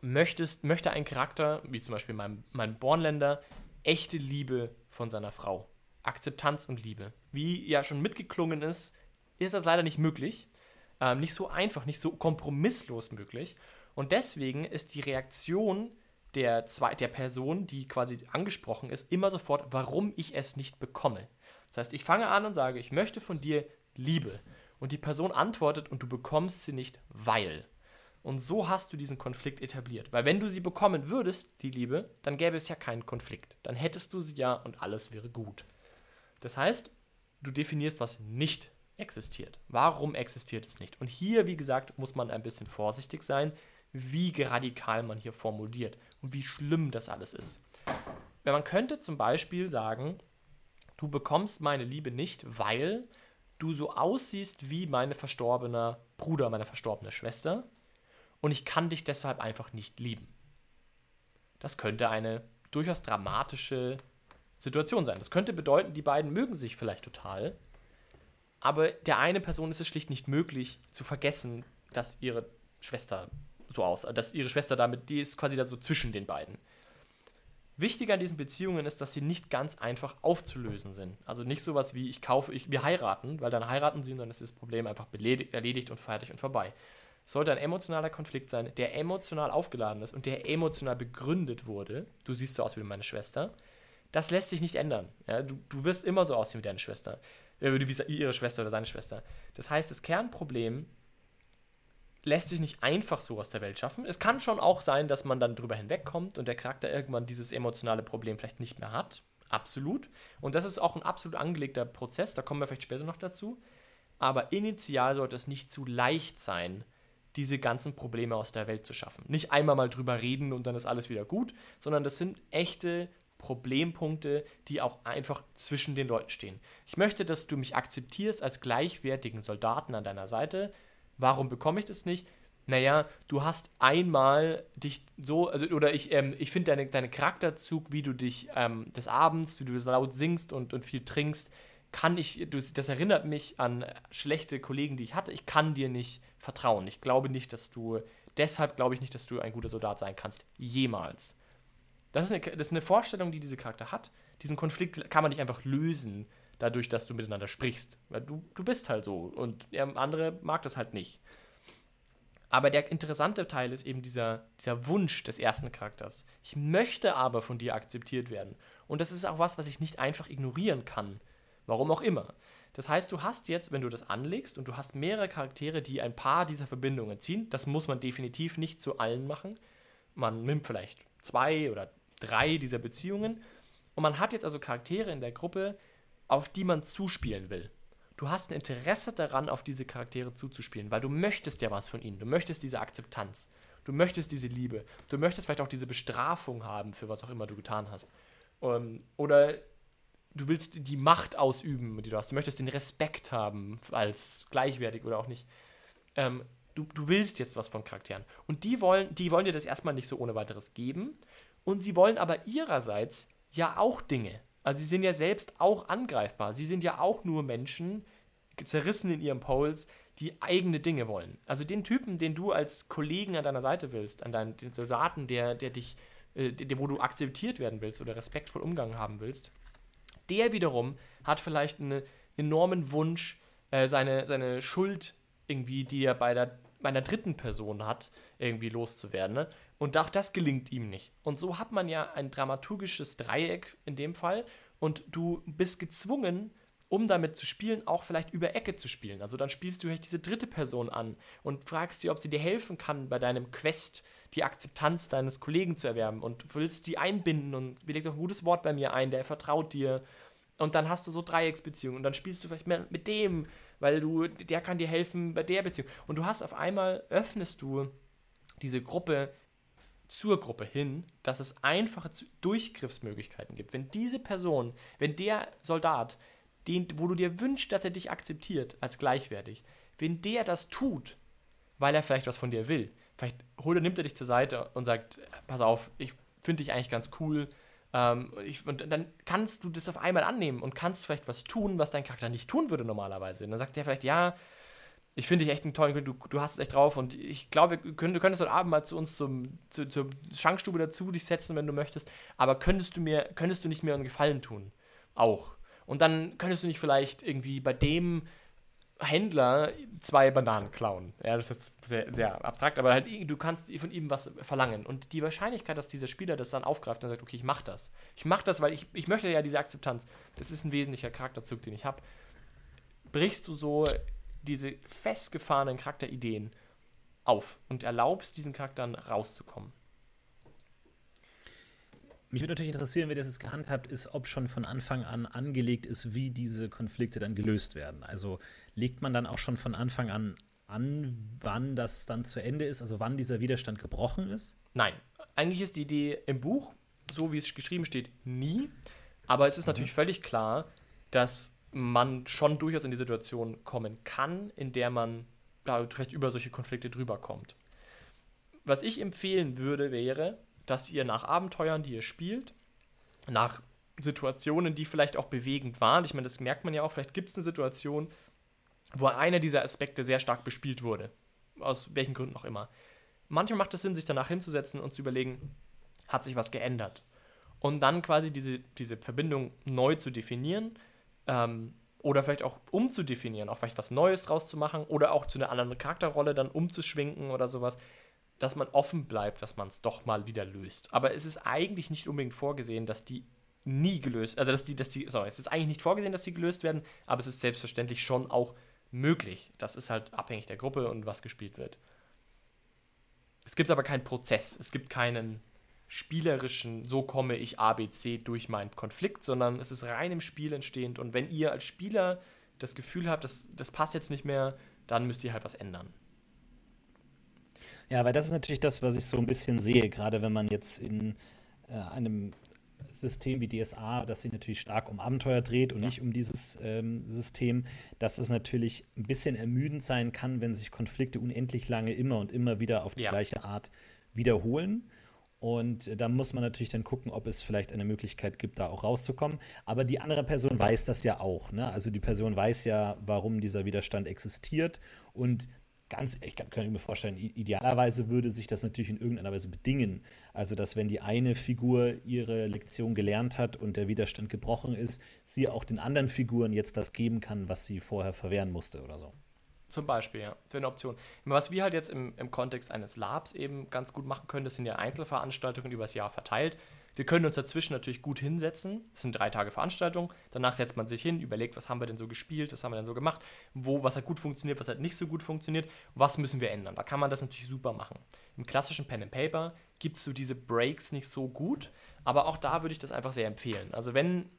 möchtest, möchte ein Charakter, wie zum Beispiel mein, mein Bornländer, echte Liebe von seiner Frau. Akzeptanz und Liebe. Wie ja schon mitgeklungen ist, ist das leider nicht möglich. Ähm, nicht so einfach, nicht so kompromisslos möglich. Und deswegen ist die Reaktion der, zwei, der Person, die quasi angesprochen ist, immer sofort, warum ich es nicht bekomme. Das heißt, ich fange an und sage, ich möchte von dir Liebe. Und die Person antwortet und du bekommst sie nicht, weil. Und so hast du diesen Konflikt etabliert. Weil wenn du sie bekommen würdest, die Liebe, dann gäbe es ja keinen Konflikt. Dann hättest du sie ja und alles wäre gut. Das heißt, du definierst, was nicht existiert. Warum existiert es nicht? Und hier, wie gesagt, muss man ein bisschen vorsichtig sein, wie radikal man hier formuliert und wie schlimm das alles ist. Wenn man könnte zum Beispiel sagen, du bekommst meine Liebe nicht, weil du so aussiehst wie meine verstorbene Bruder, meine verstorbene Schwester und ich kann dich deshalb einfach nicht lieben. Das könnte eine durchaus dramatische Situation sein. Das könnte bedeuten, die beiden mögen sich vielleicht total, aber der eine Person ist es schlicht nicht möglich zu vergessen, dass ihre Schwester so aussieht, dass ihre Schwester damit, die ist quasi da so zwischen den beiden. Wichtig an diesen Beziehungen ist, dass sie nicht ganz einfach aufzulösen sind. Also nicht sowas wie ich kaufe, ich, wir heiraten, weil dann heiraten sie und dann ist das Problem einfach erledigt und fertig und vorbei. Es sollte ein emotionaler Konflikt sein, der emotional aufgeladen ist und der emotional begründet wurde. Du siehst so aus wie meine Schwester. Das lässt sich nicht ändern. Ja, du, du wirst immer so aussehen wie deine Schwester. Äh, wie ihre Schwester oder seine Schwester. Das heißt, das Kernproblem lässt sich nicht einfach so aus der Welt schaffen. Es kann schon auch sein, dass man dann drüber hinwegkommt und der Charakter irgendwann dieses emotionale Problem vielleicht nicht mehr hat. Absolut. Und das ist auch ein absolut angelegter Prozess, da kommen wir vielleicht später noch dazu. Aber initial sollte es nicht zu leicht sein, diese ganzen Probleme aus der Welt zu schaffen. Nicht einmal mal drüber reden und dann ist alles wieder gut, sondern das sind echte Problempunkte, die auch einfach zwischen den Leuten stehen. Ich möchte, dass du mich akzeptierst als gleichwertigen Soldaten an deiner Seite, Warum bekomme ich das nicht? Naja, du hast einmal dich so, also, oder ich, ähm, ich finde deine, deine Charakterzug, wie du dich ähm, des Abends, wie du laut singst und, und viel trinkst, kann ich, das erinnert mich an schlechte Kollegen, die ich hatte. Ich kann dir nicht vertrauen. Ich glaube nicht, dass du, deshalb glaube ich nicht, dass du ein guter Soldat sein kannst. Jemals. Das ist, eine, das ist eine Vorstellung, die diese Charakter hat. Diesen Konflikt kann man nicht einfach lösen dadurch, dass du miteinander sprichst. Weil du, du bist halt so und der andere mag das halt nicht. Aber der interessante Teil ist eben dieser, dieser Wunsch des ersten Charakters. Ich möchte aber von dir akzeptiert werden. Und das ist auch was, was ich nicht einfach ignorieren kann. Warum auch immer. Das heißt, du hast jetzt, wenn du das anlegst und du hast mehrere Charaktere, die ein paar dieser Verbindungen ziehen, das muss man definitiv nicht zu allen machen. Man nimmt vielleicht zwei oder drei dieser Beziehungen und man hat jetzt also Charaktere in der Gruppe, auf die man zuspielen will. Du hast ein Interesse daran, auf diese Charaktere zuzuspielen, weil du möchtest ja was von ihnen. Du möchtest diese Akzeptanz. Du möchtest diese Liebe. Du möchtest vielleicht auch diese Bestrafung haben für was auch immer du getan hast. Ähm, oder du willst die Macht ausüben, die du hast. Du möchtest den Respekt haben als gleichwertig oder auch nicht. Ähm, du, du willst jetzt was von Charakteren. Und die wollen, die wollen dir das erstmal nicht so ohne weiteres geben. Und sie wollen aber ihrerseits ja auch Dinge. Also sie sind ja selbst auch angreifbar. Sie sind ja auch nur Menschen, zerrissen in ihrem Poles, die eigene Dinge wollen. Also den Typen, den du als Kollegen an deiner Seite willst, an deinen Soldaten, der, der dich, äh, der, wo du akzeptiert werden willst oder respektvoll Umgang haben willst, der wiederum hat vielleicht einen enormen Wunsch, äh, seine, seine Schuld irgendwie, die er bei der bei einer dritten Person hat, irgendwie loszuwerden. Ne? Und auch das gelingt ihm nicht. Und so hat man ja ein dramaturgisches Dreieck in dem Fall und du bist gezwungen, um damit zu spielen, auch vielleicht über Ecke zu spielen. Also dann spielst du vielleicht diese dritte Person an und fragst sie, ob sie dir helfen kann bei deinem Quest, die Akzeptanz deines Kollegen zu erwerben und willst die einbinden und leg doch ein gutes Wort bei mir ein, der vertraut dir. Und dann hast du so Dreiecksbeziehungen und dann spielst du vielleicht mehr mit dem, weil du, der kann dir helfen bei der Beziehung. Und du hast auf einmal, öffnest du diese Gruppe zur Gruppe hin, dass es einfache Durchgriffsmöglichkeiten gibt. Wenn diese Person, wenn der Soldat, den, wo du dir wünschst, dass er dich akzeptiert als gleichwertig, wenn der das tut, weil er vielleicht was von dir will, vielleicht holt er, nimmt er dich zur Seite und sagt, pass auf, ich finde dich eigentlich ganz cool. Ähm, ich, und dann kannst du das auf einmal annehmen und kannst vielleicht was tun, was dein Charakter nicht tun würde normalerweise. Und dann sagt der vielleicht, ja, ich finde dich echt einen tollen, du, du hast es echt drauf und ich glaube, du könntest heute Abend mal zu uns zum, zu, zur Schankstube dazu dich setzen, wenn du möchtest, aber könntest du mir, könntest du nicht mir einen Gefallen tun? Auch. Und dann könntest du nicht vielleicht irgendwie bei dem Händler zwei Bananen klauen. Ja, das ist sehr, sehr abstrakt, aber halt, du kannst von ihm was verlangen. Und die Wahrscheinlichkeit, dass dieser Spieler das dann aufgreift und sagt, okay, ich mach das. Ich mach das, weil ich, ich möchte ja diese Akzeptanz. Das ist ein wesentlicher Charakterzug, den ich habe. Brichst du so diese festgefahrenen Charakterideen auf und erlaubst diesen Charakteren rauszukommen. Mich würde natürlich interessieren, wie das jetzt gehandhabt ist, ob schon von Anfang an angelegt ist, wie diese Konflikte dann gelöst werden. Also legt man dann auch schon von Anfang an an, wann das dann zu Ende ist, also wann dieser Widerstand gebrochen ist? Nein. Eigentlich ist die Idee im Buch, so wie es geschrieben steht, nie. Aber es ist mhm. natürlich völlig klar, dass man schon durchaus in die Situation kommen kann, in der man vielleicht über solche Konflikte drüber kommt. Was ich empfehlen würde, wäre, dass ihr nach Abenteuern, die ihr spielt, nach Situationen, die vielleicht auch bewegend waren, ich meine, das merkt man ja auch, vielleicht gibt es eine Situation, wo einer dieser Aspekte sehr stark bespielt wurde. Aus welchen Gründen auch immer. Manchmal macht es Sinn, sich danach hinzusetzen und zu überlegen, hat sich was geändert? Und dann quasi diese, diese Verbindung neu zu definieren ähm, oder vielleicht auch umzudefinieren, auch vielleicht was Neues draus zu machen oder auch zu einer anderen Charakterrolle dann umzuschwenken oder sowas, dass man offen bleibt, dass man es doch mal wieder löst. Aber es ist eigentlich nicht unbedingt vorgesehen, dass die nie gelöst, also dass die, dass die, sorry, es ist eigentlich nicht vorgesehen, dass sie gelöst werden, aber es ist selbstverständlich schon auch möglich. Das ist halt abhängig der Gruppe und was gespielt wird. Es gibt aber keinen Prozess, es gibt keinen spielerischen, so komme ich ABC durch meinen Konflikt, sondern es ist rein im Spiel entstehend. Und wenn ihr als Spieler das Gefühl habt, das, das passt jetzt nicht mehr, dann müsst ihr halt was ändern. Ja, weil das ist natürlich das, was ich so ein bisschen sehe, gerade wenn man jetzt in äh, einem System wie DSA, das sich natürlich stark um Abenteuer dreht und ja. nicht um dieses ähm, System, dass es natürlich ein bisschen ermüdend sein kann, wenn sich Konflikte unendlich lange immer und immer wieder auf die ja. gleiche Art wiederholen. Und da muss man natürlich dann gucken, ob es vielleicht eine Möglichkeit gibt, da auch rauszukommen. Aber die andere Person weiß das ja auch. Ne? Also die Person weiß ja, warum dieser Widerstand existiert. Und ganz, ich glaube, kann ich mir vorstellen, idealerweise würde sich das natürlich in irgendeiner Weise bedingen. Also, dass wenn die eine Figur ihre Lektion gelernt hat und der Widerstand gebrochen ist, sie auch den anderen Figuren jetzt das geben kann, was sie vorher verwehren musste oder so. Zum Beispiel, ja, für eine Option. Was wir halt jetzt im, im Kontext eines Labs eben ganz gut machen können, das sind ja Einzelveranstaltungen übers Jahr verteilt. Wir können uns dazwischen natürlich gut hinsetzen. Das sind drei Tage Veranstaltung. Danach setzt man sich hin, überlegt, was haben wir denn so gespielt, was haben wir denn so gemacht, wo, was hat gut funktioniert, was hat nicht so gut funktioniert, was müssen wir ändern. Da kann man das natürlich super machen. Im klassischen Pen and Paper gibt es so diese Breaks nicht so gut, aber auch da würde ich das einfach sehr empfehlen. Also wenn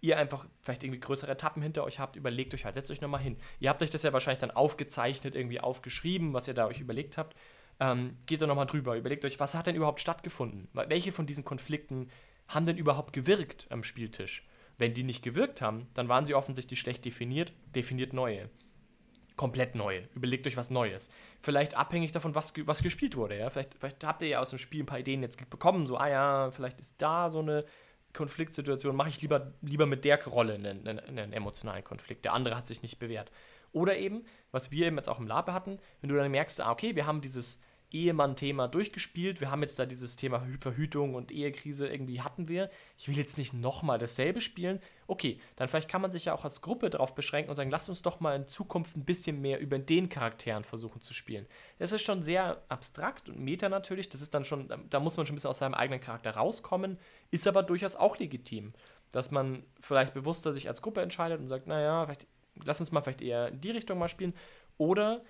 ihr einfach vielleicht irgendwie größere Etappen hinter euch habt, überlegt euch halt, setzt euch nochmal hin. Ihr habt euch das ja wahrscheinlich dann aufgezeichnet, irgendwie aufgeschrieben, was ihr da euch überlegt habt. Ähm, geht da nochmal drüber, überlegt euch, was hat denn überhaupt stattgefunden? Welche von diesen Konflikten haben denn überhaupt gewirkt am Spieltisch? Wenn die nicht gewirkt haben, dann waren sie offensichtlich schlecht definiert, definiert neue. Komplett neue. Überlegt euch was Neues. Vielleicht abhängig davon, was, was gespielt wurde. Ja? Vielleicht, vielleicht habt ihr ja aus dem Spiel ein paar Ideen jetzt bekommen, so, ah ja, vielleicht ist da so eine Konfliktsituation mache ich lieber, lieber mit der Rolle einen, einen, emotionalen Konflikt. Der andere hat sich nicht bewährt. Oder eben, was wir eben jetzt auch im Lab hatten, wenn du dann merkst, ah, okay, wir haben dieses Ehemann-Thema durchgespielt. Wir haben jetzt da dieses Thema Verhütung und Ehekrise irgendwie hatten wir. Ich will jetzt nicht nochmal dasselbe spielen. Okay, dann vielleicht kann man sich ja auch als Gruppe darauf beschränken und sagen, lasst uns doch mal in Zukunft ein bisschen mehr über den Charakteren versuchen zu spielen. Das ist schon sehr abstrakt und meta natürlich. Das ist dann schon, da muss man schon ein bisschen aus seinem eigenen Charakter rauskommen, ist aber durchaus auch legitim. dass man vielleicht bewusster sich als Gruppe entscheidet und sagt, naja, vielleicht lass uns mal vielleicht eher in die Richtung mal spielen. Oder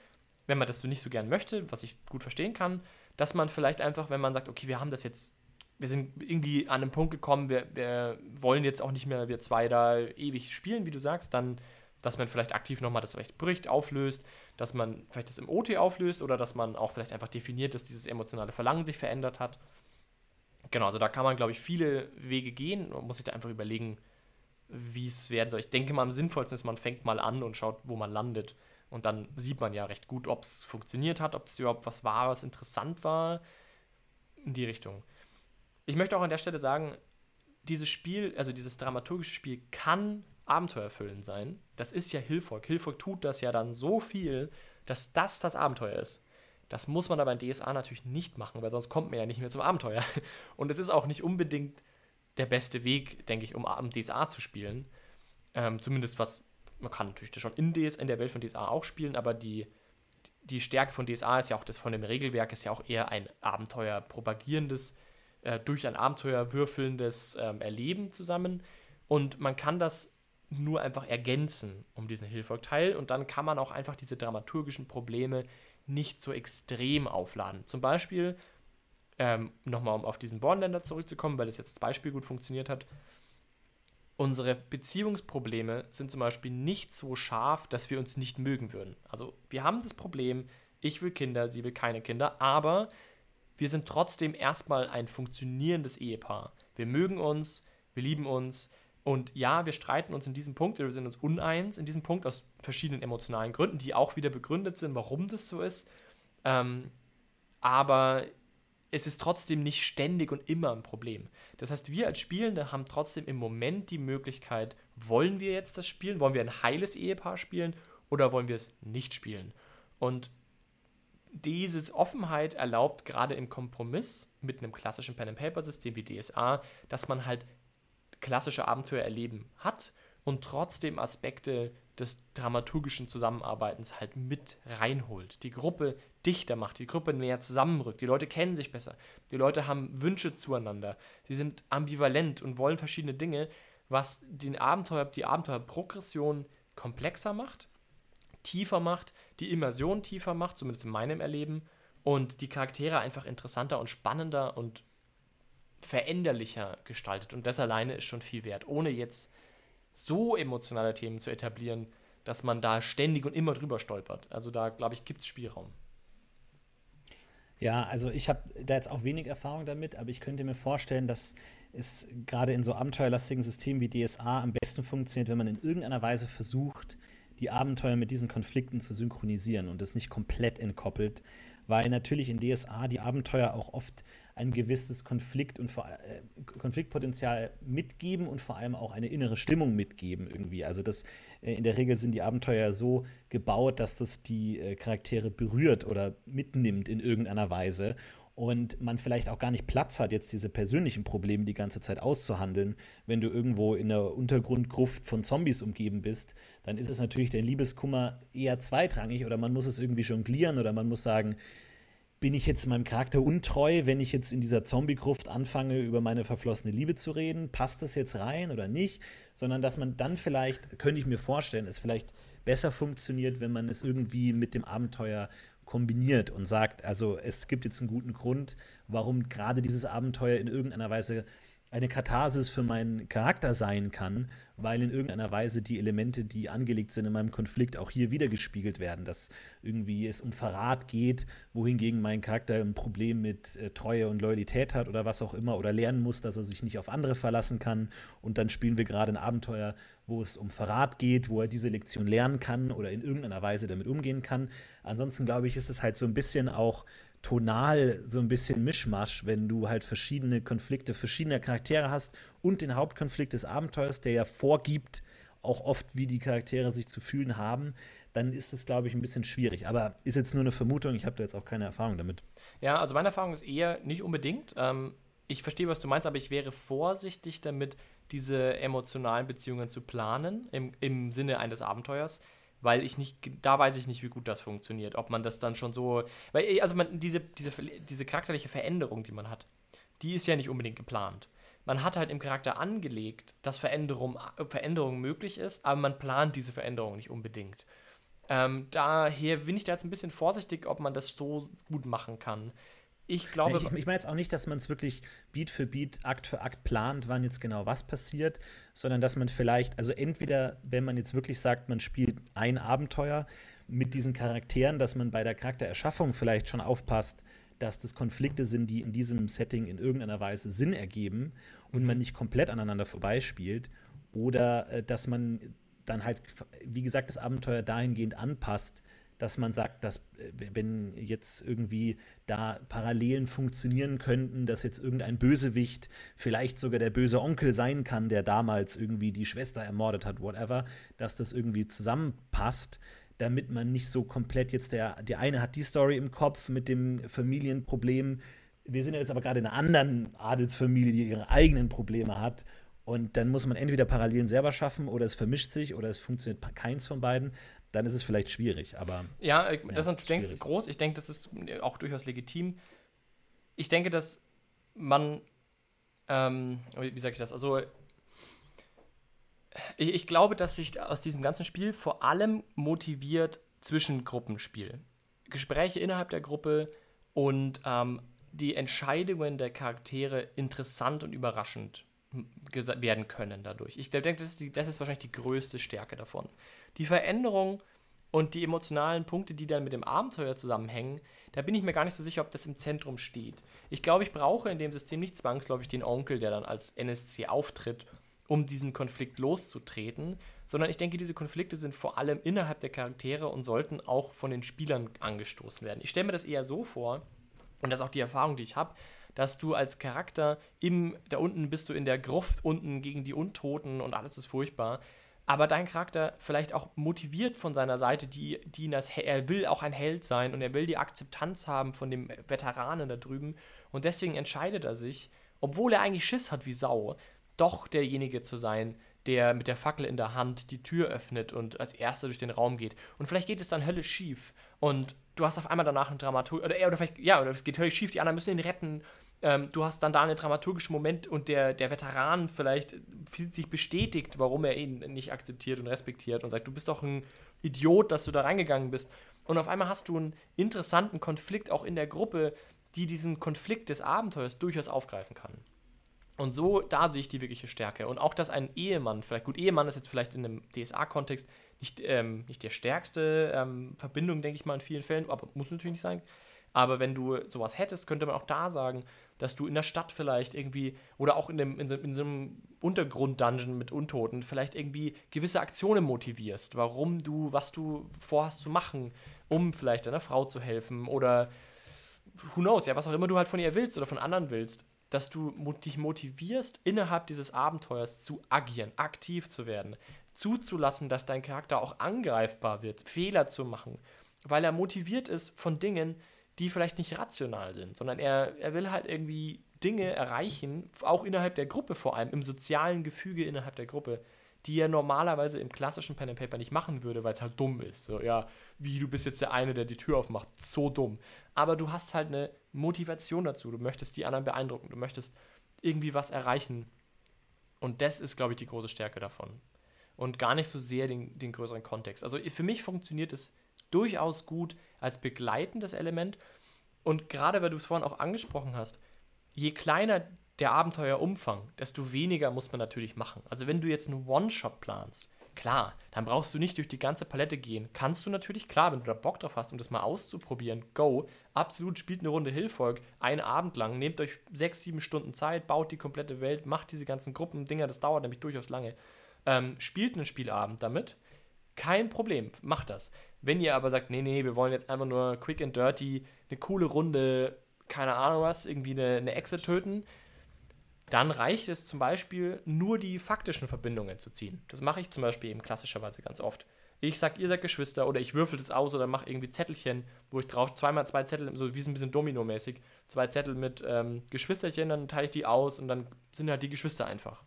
wenn man das nicht so gern möchte, was ich gut verstehen kann, dass man vielleicht einfach, wenn man sagt, okay, wir haben das jetzt, wir sind irgendwie an einen Punkt gekommen, wir, wir wollen jetzt auch nicht mehr wir zwei da ewig spielen, wie du sagst, dann, dass man vielleicht aktiv nochmal das vielleicht bricht, auflöst, dass man vielleicht das im OT auflöst oder dass man auch vielleicht einfach definiert, dass dieses emotionale Verlangen sich verändert hat. Genau, also da kann man, glaube ich, viele Wege gehen. Man muss sich da einfach überlegen, wie es werden soll. Ich denke mal, am sinnvollsten ist, man fängt mal an und schaut, wo man landet. Und dann sieht man ja recht gut, ob es funktioniert hat, ob es überhaupt was war, was interessant war. In die Richtung. Ich möchte auch an der Stelle sagen, dieses Spiel, also dieses dramaturgische Spiel kann abenteuerfüllend sein. Das ist ja Hilfolk. Hilfolk tut das ja dann so viel, dass das das Abenteuer ist. Das muss man aber in DSA natürlich nicht machen, weil sonst kommt man ja nicht mehr zum Abenteuer. Und es ist auch nicht unbedingt der beste Weg, denke ich, um DSA zu spielen. Ähm, zumindest was man kann natürlich das schon in, DS, in der Welt von DSA auch spielen, aber die, die Stärke von DSA ist ja auch das von dem Regelwerk, ist ja auch eher ein Abenteuer propagierendes, äh, durch ein Abenteuer würfelndes ähm, Erleben zusammen. Und man kann das nur einfach ergänzen um diesen Hilfolk-Teil und dann kann man auch einfach diese dramaturgischen Probleme nicht so extrem aufladen. Zum Beispiel, ähm, nochmal um auf diesen Bornländer zurückzukommen, weil das jetzt als Beispiel gut funktioniert hat, unsere Beziehungsprobleme sind zum Beispiel nicht so scharf, dass wir uns nicht mögen würden. Also wir haben das Problem, ich will Kinder, sie will keine Kinder, aber wir sind trotzdem erstmal ein funktionierendes Ehepaar. Wir mögen uns, wir lieben uns und ja, wir streiten uns in diesem Punkt, wir sind uns uneins in diesem Punkt aus verschiedenen emotionalen Gründen, die auch wieder begründet sind, warum das so ist. Ähm, aber es ist trotzdem nicht ständig und immer ein Problem. Das heißt, wir als Spielende haben trotzdem im Moment die Möglichkeit, wollen wir jetzt das spielen? Wollen wir ein heiles Ehepaar spielen oder wollen wir es nicht spielen? Und diese Offenheit erlaubt gerade im Kompromiss mit einem klassischen Pen-and-Paper-System wie DSA, dass man halt klassische Abenteuer erleben hat und trotzdem Aspekte des dramaturgischen Zusammenarbeitens halt mit reinholt. Die Gruppe dichter macht, die Gruppe näher zusammenrückt, die Leute kennen sich besser, die Leute haben Wünsche zueinander, sie sind ambivalent und wollen verschiedene Dinge, was den Abenteuer, die Abenteuerprogression komplexer macht, tiefer macht, die Immersion tiefer macht, zumindest in meinem Erleben, und die Charaktere einfach interessanter und spannender und veränderlicher gestaltet. Und das alleine ist schon viel wert, ohne jetzt so emotionale Themen zu etablieren, dass man da ständig und immer drüber stolpert. Also da, glaube ich, gibt es Spielraum. Ja, also ich habe da jetzt auch wenig Erfahrung damit, aber ich könnte mir vorstellen, dass es gerade in so abenteuerlastigen Systemen wie DSA am besten funktioniert, wenn man in irgendeiner Weise versucht, die Abenteuer mit diesen Konflikten zu synchronisieren und das nicht komplett entkoppelt, weil natürlich in DSA die Abenteuer auch oft ein gewisses Konflikt und äh, Konfliktpotenzial mitgeben und vor allem auch eine innere Stimmung mitgeben irgendwie. Also das äh, in der Regel sind die Abenteuer so gebaut, dass das die äh, Charaktere berührt oder mitnimmt in irgendeiner Weise und man vielleicht auch gar nicht Platz hat, jetzt diese persönlichen Probleme die ganze Zeit auszuhandeln. Wenn du irgendwo in der Untergrundgruft von Zombies umgeben bist, dann ist es natürlich der Liebeskummer eher zweitrangig oder man muss es irgendwie jonglieren oder man muss sagen, bin ich jetzt meinem Charakter untreu, wenn ich jetzt in dieser Zombie-Gruft anfange, über meine verflossene Liebe zu reden? Passt das jetzt rein oder nicht? Sondern dass man dann vielleicht, könnte ich mir vorstellen, es vielleicht besser funktioniert, wenn man es irgendwie mit dem Abenteuer kombiniert und sagt, also es gibt jetzt einen guten Grund, warum gerade dieses Abenteuer in irgendeiner Weise eine Katharsis für meinen Charakter sein kann, weil in irgendeiner Weise die Elemente, die angelegt sind in meinem Konflikt, auch hier wiedergespiegelt werden, dass irgendwie es um Verrat geht, wohingegen mein Charakter ein Problem mit äh, Treue und Loyalität hat oder was auch immer oder lernen muss, dass er sich nicht auf andere verlassen kann und dann spielen wir gerade ein Abenteuer, wo es um Verrat geht, wo er diese Lektion lernen kann oder in irgendeiner Weise damit umgehen kann. Ansonsten glaube ich, ist es halt so ein bisschen auch tonal so ein bisschen Mischmasch, wenn du halt verschiedene Konflikte verschiedener Charaktere hast und den Hauptkonflikt des Abenteuers, der ja vorgibt, auch oft, wie die Charaktere sich zu fühlen haben, dann ist es, glaube ich, ein bisschen schwierig. Aber ist jetzt nur eine Vermutung, ich habe da jetzt auch keine Erfahrung damit. Ja, also meine Erfahrung ist eher nicht unbedingt. Ähm, ich verstehe, was du meinst, aber ich wäre vorsichtig damit, diese emotionalen Beziehungen zu planen im, im Sinne eines Abenteuers weil ich nicht, da weiß ich nicht, wie gut das funktioniert. Ob man das dann schon so, weil, äh, also man, diese, diese, diese charakterliche Veränderung, die man hat, die ist ja nicht unbedingt geplant. man hat halt im Charakter angelegt, dass Veränderung, Veränderung möglich ist, aber man plant diese Veränderung nicht unbedingt. Ähm, daher bin ich da jetzt ein bisschen vorsichtig, ob man das so gut machen kann. Ich glaube. Ich, ich meine jetzt auch nicht, dass man es wirklich Beat für Beat, Akt für Akt plant, wann jetzt genau was passiert, sondern dass man vielleicht, also entweder, wenn man jetzt wirklich sagt, man spielt ein Abenteuer mit diesen Charakteren, dass man bei der Charaktererschaffung vielleicht schon aufpasst, dass das Konflikte sind, die in diesem Setting in irgendeiner Weise Sinn ergeben und man nicht komplett aneinander vorbeispielt. Oder äh, dass man dann halt, wie gesagt, das Abenteuer dahingehend anpasst, dass man sagt, dass äh, wenn jetzt irgendwie da Parallelen funktionieren könnten, dass jetzt irgendein Bösewicht vielleicht sogar der böse Onkel sein kann, der damals irgendwie die Schwester ermordet hat, whatever, dass das irgendwie zusammenpasst, damit man nicht so komplett jetzt der, der eine hat die Story im Kopf mit dem Familienproblem. Wir sind jetzt aber gerade in einer anderen Adelsfamilie, die ihre eigenen Probleme hat. Und dann muss man entweder Parallelen selber schaffen oder es vermischt sich oder es funktioniert keins von beiden dann ist es vielleicht schwierig. Aber ja, ja das du denkst groß. Ich denke, das ist auch durchaus legitim. Ich denke, dass man, ähm, wie sage ich das? Also ich, ich, glaube, dass sich aus diesem ganzen Spiel vor allem motiviert zwischen Gruppenspiel. Gespräche innerhalb der Gruppe und ähm, die Entscheidungen der Charaktere interessant und überraschend werden können dadurch. Ich denke, das ist, die, das ist wahrscheinlich die größte Stärke davon. Die Veränderung und die emotionalen Punkte, die dann mit dem Abenteuer zusammenhängen, da bin ich mir gar nicht so sicher, ob das im Zentrum steht. Ich glaube, ich brauche in dem System nicht zwangsläufig den Onkel, der dann als NSC auftritt, um diesen Konflikt loszutreten, sondern ich denke, diese Konflikte sind vor allem innerhalb der Charaktere und sollten auch von den Spielern angestoßen werden. Ich stelle mir das eher so vor, und das ist auch die Erfahrung, die ich habe, dass du als Charakter im, da unten bist du in der Gruft unten gegen die Untoten und alles ist furchtbar. Aber dein Charakter vielleicht auch motiviert von seiner Seite, die, die ihn als, er will auch ein Held sein und er will die Akzeptanz haben von dem Veteranen da drüben. Und deswegen entscheidet er sich, obwohl er eigentlich Schiss hat wie Sau, doch derjenige zu sein, der mit der Fackel in der Hand die Tür öffnet und als erster durch den Raum geht. Und vielleicht geht es dann höllisch schief. Und du hast auf einmal danach einen Dramaturg, oder, oder vielleicht, ja, oder es geht höllisch schief, die anderen müssen ihn retten ähm, du hast dann da einen dramaturgischen Moment und der, der Veteran vielleicht fühlt sich bestätigt, warum er ihn nicht akzeptiert und respektiert und sagt, du bist doch ein Idiot, dass du da reingegangen bist. Und auf einmal hast du einen interessanten Konflikt auch in der Gruppe, die diesen Konflikt des Abenteuers durchaus aufgreifen kann. Und so, da sehe ich die wirkliche Stärke. Und auch, dass ein Ehemann, vielleicht gut, Ehemann ist jetzt vielleicht in einem DSA-Kontext nicht, ähm, nicht der stärkste ähm, Verbindung, denke ich mal, in vielen Fällen, aber muss natürlich nicht sein. Aber wenn du sowas hättest, könnte man auch da sagen, dass du in der Stadt vielleicht irgendwie oder auch in, dem, in, so, in so einem Untergrund-Dungeon mit Untoten vielleicht irgendwie gewisse Aktionen motivierst, warum du, was du vorhast zu machen, um vielleicht deiner Frau zu helfen oder who knows, ja, was auch immer du halt von ihr willst oder von anderen willst, dass du dich motivierst, innerhalb dieses Abenteuers zu agieren, aktiv zu werden, zuzulassen, dass dein Charakter auch angreifbar wird, Fehler zu machen, weil er motiviert ist von Dingen, die vielleicht nicht rational sind, sondern er, er will halt irgendwie Dinge erreichen, auch innerhalb der Gruppe vor allem, im sozialen Gefüge innerhalb der Gruppe, die er normalerweise im klassischen Pen and Paper nicht machen würde, weil es halt dumm ist. So, ja, wie du bist jetzt der eine, der die Tür aufmacht, so dumm. Aber du hast halt eine Motivation dazu. Du möchtest die anderen beeindrucken, du möchtest irgendwie was erreichen. Und das ist, glaube ich, die große Stärke davon. Und gar nicht so sehr den, den größeren Kontext. Also für mich funktioniert es durchaus gut als begleitendes Element. Und gerade weil du es vorhin auch angesprochen hast, je kleiner der Abenteuerumfang, desto weniger muss man natürlich machen. Also wenn du jetzt einen One-Shot planst, klar, dann brauchst du nicht durch die ganze Palette gehen. Kannst du natürlich, klar, wenn du da Bock drauf hast, um das mal auszuprobieren, go. Absolut spielt eine Runde Hillfolk, einen Abend lang, nehmt euch sechs, sieben Stunden Zeit, baut die komplette Welt, macht diese ganzen Gruppen-Dinger, das dauert nämlich durchaus lange. Ähm, spielt einen Spielabend damit, kein Problem, macht das. Wenn ihr aber sagt, nee, nee, wir wollen jetzt einfach nur quick and dirty, eine coole Runde, keine Ahnung was, irgendwie eine, eine Echse töten, dann reicht es zum Beispiel nur die faktischen Verbindungen zu ziehen. Das mache ich zum Beispiel eben klassischerweise ganz oft. Ich sag, ihr seid Geschwister oder ich würfel das aus oder mache irgendwie Zettelchen, wo ich drauf zweimal zwei Zettel, so wie es ein bisschen Domino-mäßig, zwei Zettel mit ähm, Geschwisterchen, dann teile ich die aus und dann sind halt die Geschwister einfach.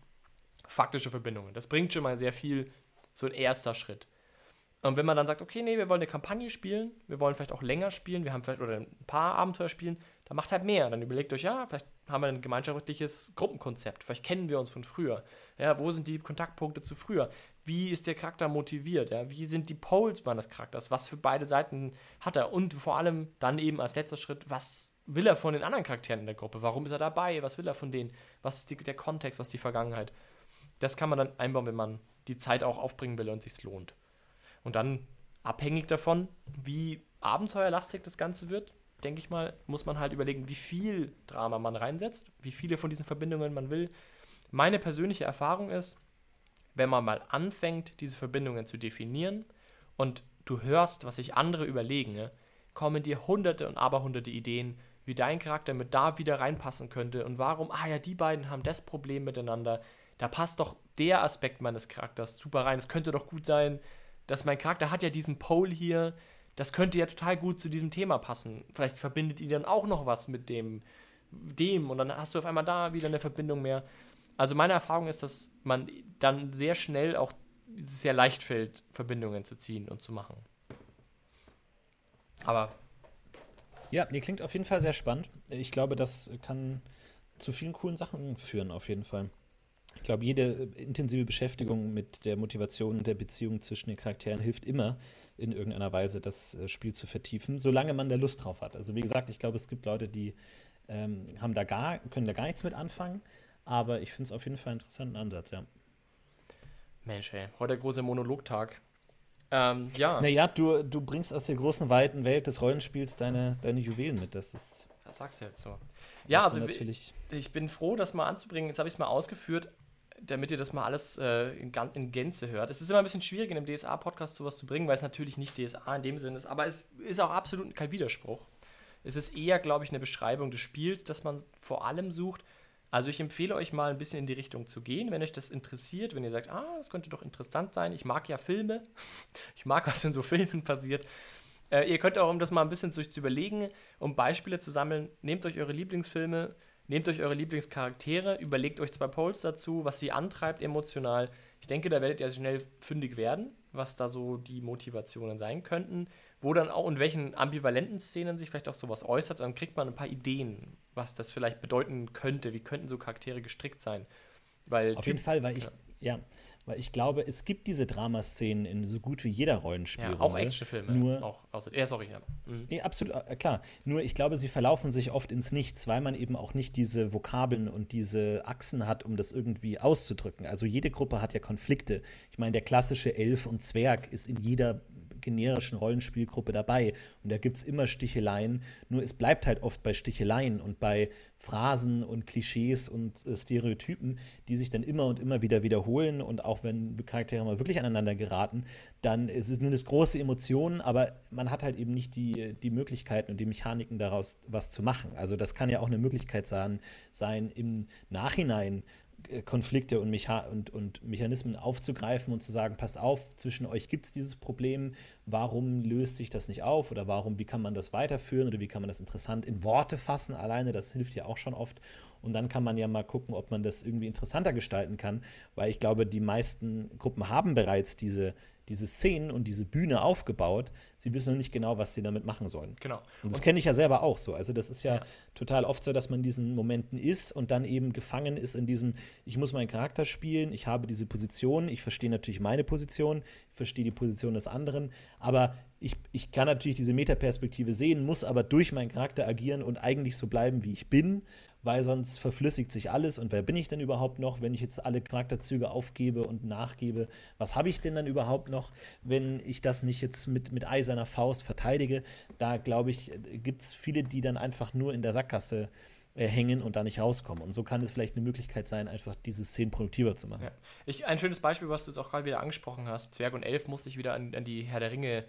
Faktische Verbindungen. Das bringt schon mal sehr viel, so ein erster Schritt. Und wenn man dann sagt, okay, nee, wir wollen eine Kampagne spielen, wir wollen vielleicht auch länger spielen, wir haben vielleicht oder ein paar Abenteuer spielen, dann macht halt mehr. Dann überlegt euch, ja, vielleicht haben wir ein gemeinschaftliches Gruppenkonzept, vielleicht kennen wir uns von früher. Ja, wo sind die Kontaktpunkte zu früher? Wie ist der Charakter motiviert? Ja? Wie sind die Poles meines Charakters? Was für beide Seiten hat er? Und vor allem dann eben als letzter Schritt, was will er von den anderen Charakteren in der Gruppe? Warum ist er dabei? Was will er von denen? Was ist die, der Kontext? Was ist die Vergangenheit? Das kann man dann einbauen, wenn man die Zeit auch aufbringen will und sich lohnt. Und dann abhängig davon, wie abenteuerlastig das Ganze wird, denke ich mal, muss man halt überlegen, wie viel Drama man reinsetzt, wie viele von diesen Verbindungen man will. Meine persönliche Erfahrung ist, wenn man mal anfängt, diese Verbindungen zu definieren und du hörst, was sich andere überlegen, ne, kommen dir hunderte und aberhunderte Ideen, wie dein Charakter mit da wieder reinpassen könnte und warum, ah ja, die beiden haben das Problem miteinander. Da passt doch der Aspekt meines Charakters super rein. Es könnte doch gut sein, dass mein Charakter hat ja diesen Pole hier, das könnte ja total gut zu diesem Thema passen. Vielleicht verbindet ihr dann auch noch was mit dem, dem und dann hast du auf einmal da wieder eine Verbindung mehr. Also meine Erfahrung ist, dass man dann sehr schnell auch sehr leicht fällt, Verbindungen zu ziehen und zu machen. Aber. Ja, nee, klingt auf jeden Fall sehr spannend. Ich glaube, das kann zu vielen coolen Sachen führen, auf jeden Fall. Ich glaube, jede intensive Beschäftigung mit der Motivation und der Beziehung zwischen den Charakteren hilft immer, in irgendeiner Weise das äh, Spiel zu vertiefen, solange man da Lust drauf hat. Also wie gesagt, ich glaube, es gibt Leute, die ähm, haben da gar, können da gar nichts mit anfangen, aber ich finde es auf jeden Fall einen interessanten Ansatz, ja. Mensch, ey, heute der große Monologtag. Ähm, ja. Naja, du, du bringst aus der großen, weiten Welt des Rollenspiels deine, deine Juwelen mit. Das ist. Das sagst du jetzt so. Ja, also natürlich ich bin froh, das mal anzubringen. Jetzt habe ich es mal ausgeführt, damit ihr das mal alles äh, in, Gänze hört. Es ist immer ein bisschen schwierig, in einem DSA-Podcast sowas zu bringen, weil es natürlich nicht DSA in dem Sinne ist, aber es ist auch absolut kein Widerspruch. Es ist eher, glaube ich, eine Beschreibung des Spiels, das man vor allem sucht. Also ich empfehle euch mal ein bisschen in die Richtung zu gehen, wenn euch das interessiert, wenn ihr sagt, ah, das könnte doch interessant sein. Ich mag ja Filme. Ich mag, was in so Filmen passiert. Äh, ihr könnt auch, um das mal ein bisschen zu überlegen, um Beispiele zu sammeln, nehmt euch eure Lieblingsfilme, nehmt euch eure Lieblingscharaktere, überlegt euch zwei Polls dazu, was sie antreibt emotional. Ich denke, da werdet ihr schnell fündig werden, was da so die Motivationen sein könnten wo dann auch in welchen ambivalenten Szenen sich vielleicht auch sowas äußert, dann kriegt man ein paar Ideen, was das vielleicht bedeuten könnte, wie könnten so Charaktere gestrickt sein. Weil Auf jeden Fall, weil ich, ja. ja. Weil ich glaube, es gibt diese Dramaszenen in so gut wie jeder Rollenspiel. Ja, auch Actionfilme. Nur, auch, außer, ja, sorry, ja. Mhm. Nee, absolut, äh, klar. Nur ich glaube, sie verlaufen sich oft ins Nichts, weil man eben auch nicht diese Vokabeln und diese Achsen hat, um das irgendwie auszudrücken. Also jede Gruppe hat ja Konflikte. Ich meine, der klassische Elf und Zwerg ist in jeder generischen Rollenspielgruppe dabei. Und da gibt es immer Sticheleien, nur es bleibt halt oft bei Sticheleien und bei Phrasen und Klischees und äh, Stereotypen, die sich dann immer und immer wieder wiederholen. Und auch wenn Charaktere mal wirklich aneinander geraten, dann ist es nur das große Emotionen, aber man hat halt eben nicht die, die Möglichkeiten und die Mechaniken daraus was zu machen. Also das kann ja auch eine Möglichkeit sein, sein im Nachhinein Konflikte und, Mecha und, und, Mechanismen aufzugreifen und zu sagen, passt auf, zwischen euch gibt es dieses Problem, warum löst sich das nicht auf? Oder warum, wie kann man das weiterführen? Oder wie kann man das interessant in Worte fassen alleine, das hilft ja auch schon oft. Und dann kann man ja mal gucken, ob man das irgendwie interessanter gestalten kann, weil ich glaube, die meisten Gruppen haben bereits diese diese Szenen und diese Bühne aufgebaut. Sie wissen noch nicht genau, was sie damit machen sollen. Genau. Und das kenne ich ja selber auch so. Also das ist ja, ja, total oft so, dass man in diesen Momenten ist und dann eben gefangen ist in diesem, ich muss meinen Charakter spielen, ich habe diese Position, ich verstehe natürlich meine Position, ich verstehe die Position des anderen, aber ich, ich kann natürlich diese Metaperspektive sehen, muss aber durch meinen Charakter agieren und eigentlich so bleiben, wie ich bin weil sonst verflüssigt sich alles und wer bin ich denn überhaupt noch, wenn ich jetzt alle Charakterzüge aufgebe und nachgebe? Was habe ich denn dann überhaupt noch, wenn ich das nicht jetzt mit, mit eiserner Faust verteidige? Da glaube ich, gibt es viele, die dann einfach nur in der Sackgasse äh, hängen und da nicht rauskommen. Und so kann es vielleicht eine Möglichkeit sein, einfach diese Szenen produktiver zu machen. Ja. Ich, ein schönes Beispiel, was du jetzt auch gerade wieder angesprochen hast, Zwerg und Elf, musste ich wieder an, an die Herr der Ringe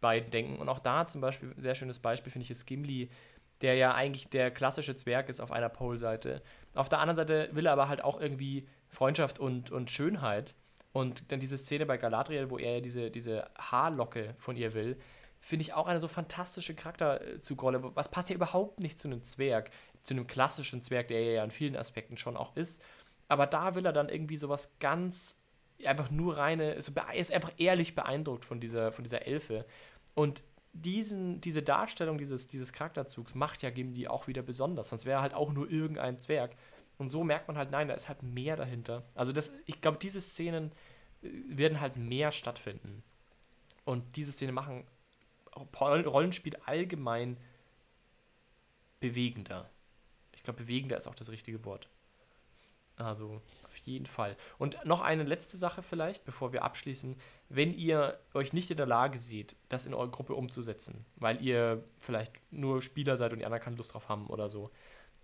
beiden denken. Und auch da zum Beispiel, ein sehr schönes Beispiel finde ich jetzt Gimli, der ja eigentlich der klassische Zwerg ist auf einer Pole-Seite. Auf der anderen Seite will er aber halt auch irgendwie Freundschaft und, und Schönheit. Und dann diese Szene bei Galadriel, wo er diese, diese Haarlocke von ihr will, finde ich auch eine so fantastische Charakterzugrolle. Was passt ja überhaupt nicht zu einem Zwerg, zu einem klassischen Zwerg, der ja in vielen Aspekten schon auch ist. Aber da will er dann irgendwie sowas ganz einfach nur reine, so, ist einfach ehrlich beeindruckt von dieser, von dieser Elfe. Und diesen, diese Darstellung dieses, dieses Charakterzugs macht ja Gimli auch wieder besonders. Sonst wäre er halt auch nur irgendein Zwerg. Und so merkt man halt, nein, da ist halt mehr dahinter. Also das, ich glaube, diese Szenen äh, werden halt mehr stattfinden. Und diese Szenen machen Rollenspiel allgemein bewegender. Ich glaube, bewegender ist auch das richtige Wort. Also auf jeden Fall. Und noch eine letzte Sache vielleicht, bevor wir abschließen. Wenn ihr euch nicht in der Lage seht, das in eure Gruppe umzusetzen, weil ihr vielleicht nur Spieler seid und die anderen keine Lust drauf haben oder so,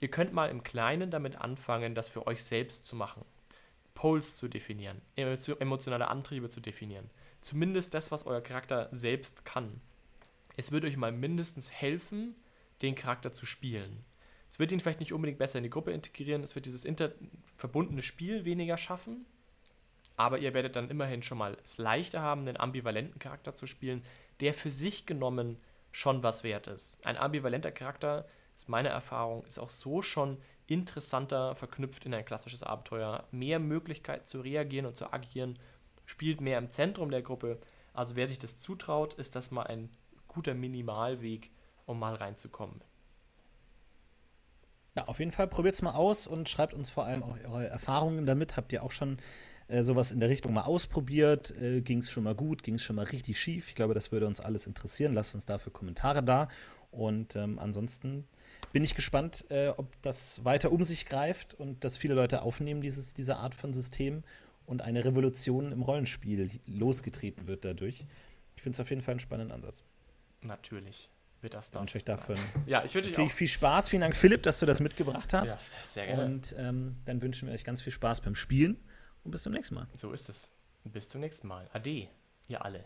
ihr könnt mal im Kleinen damit anfangen, das für euch selbst zu machen. Poles zu definieren, emotionale Antriebe zu definieren. Zumindest das, was euer Charakter selbst kann. Es wird euch mal mindestens helfen, den Charakter zu spielen. Es wird ihn vielleicht nicht unbedingt besser in die Gruppe integrieren, es wird dieses verbundene Spiel weniger schaffen, aber ihr werdet dann immerhin schon mal es leichter haben, einen ambivalenten Charakter zu spielen, der für sich genommen schon was wert ist. Ein ambivalenter Charakter, ist meine Erfahrung, ist auch so schon interessanter verknüpft in ein klassisches Abenteuer, mehr Möglichkeit zu reagieren und zu agieren, spielt mehr im Zentrum der Gruppe. Also wer sich das zutraut, ist das mal ein guter Minimalweg, um mal reinzukommen. Ja, auf jeden Fall probiert es mal aus und schreibt uns vor allem auch eure Erfahrungen damit. Habt ihr auch schon äh, sowas in der Richtung mal ausprobiert? Äh, ging es schon mal gut? Ging es schon mal richtig schief? Ich glaube, das würde uns alles interessieren. Lasst uns dafür Kommentare da. Und ähm, ansonsten bin ich gespannt, äh, ob das weiter um sich greift und dass viele Leute aufnehmen, dieses, diese Art von System und eine Revolution im Rollenspiel losgetreten wird dadurch. Ich finde es auf jeden Fall einen spannenden Ansatz. Natürlich wird das das. Ich wünsche euch dafür ja, ich wünsche natürlich viel Spaß. Vielen Dank, Philipp, dass du das mitgebracht hast. Ja, sehr gerne. Und ähm, dann wünschen wir euch ganz viel Spaß beim Spielen und bis zum nächsten Mal. So ist es. Bis zum nächsten Mal. Ade, ihr alle.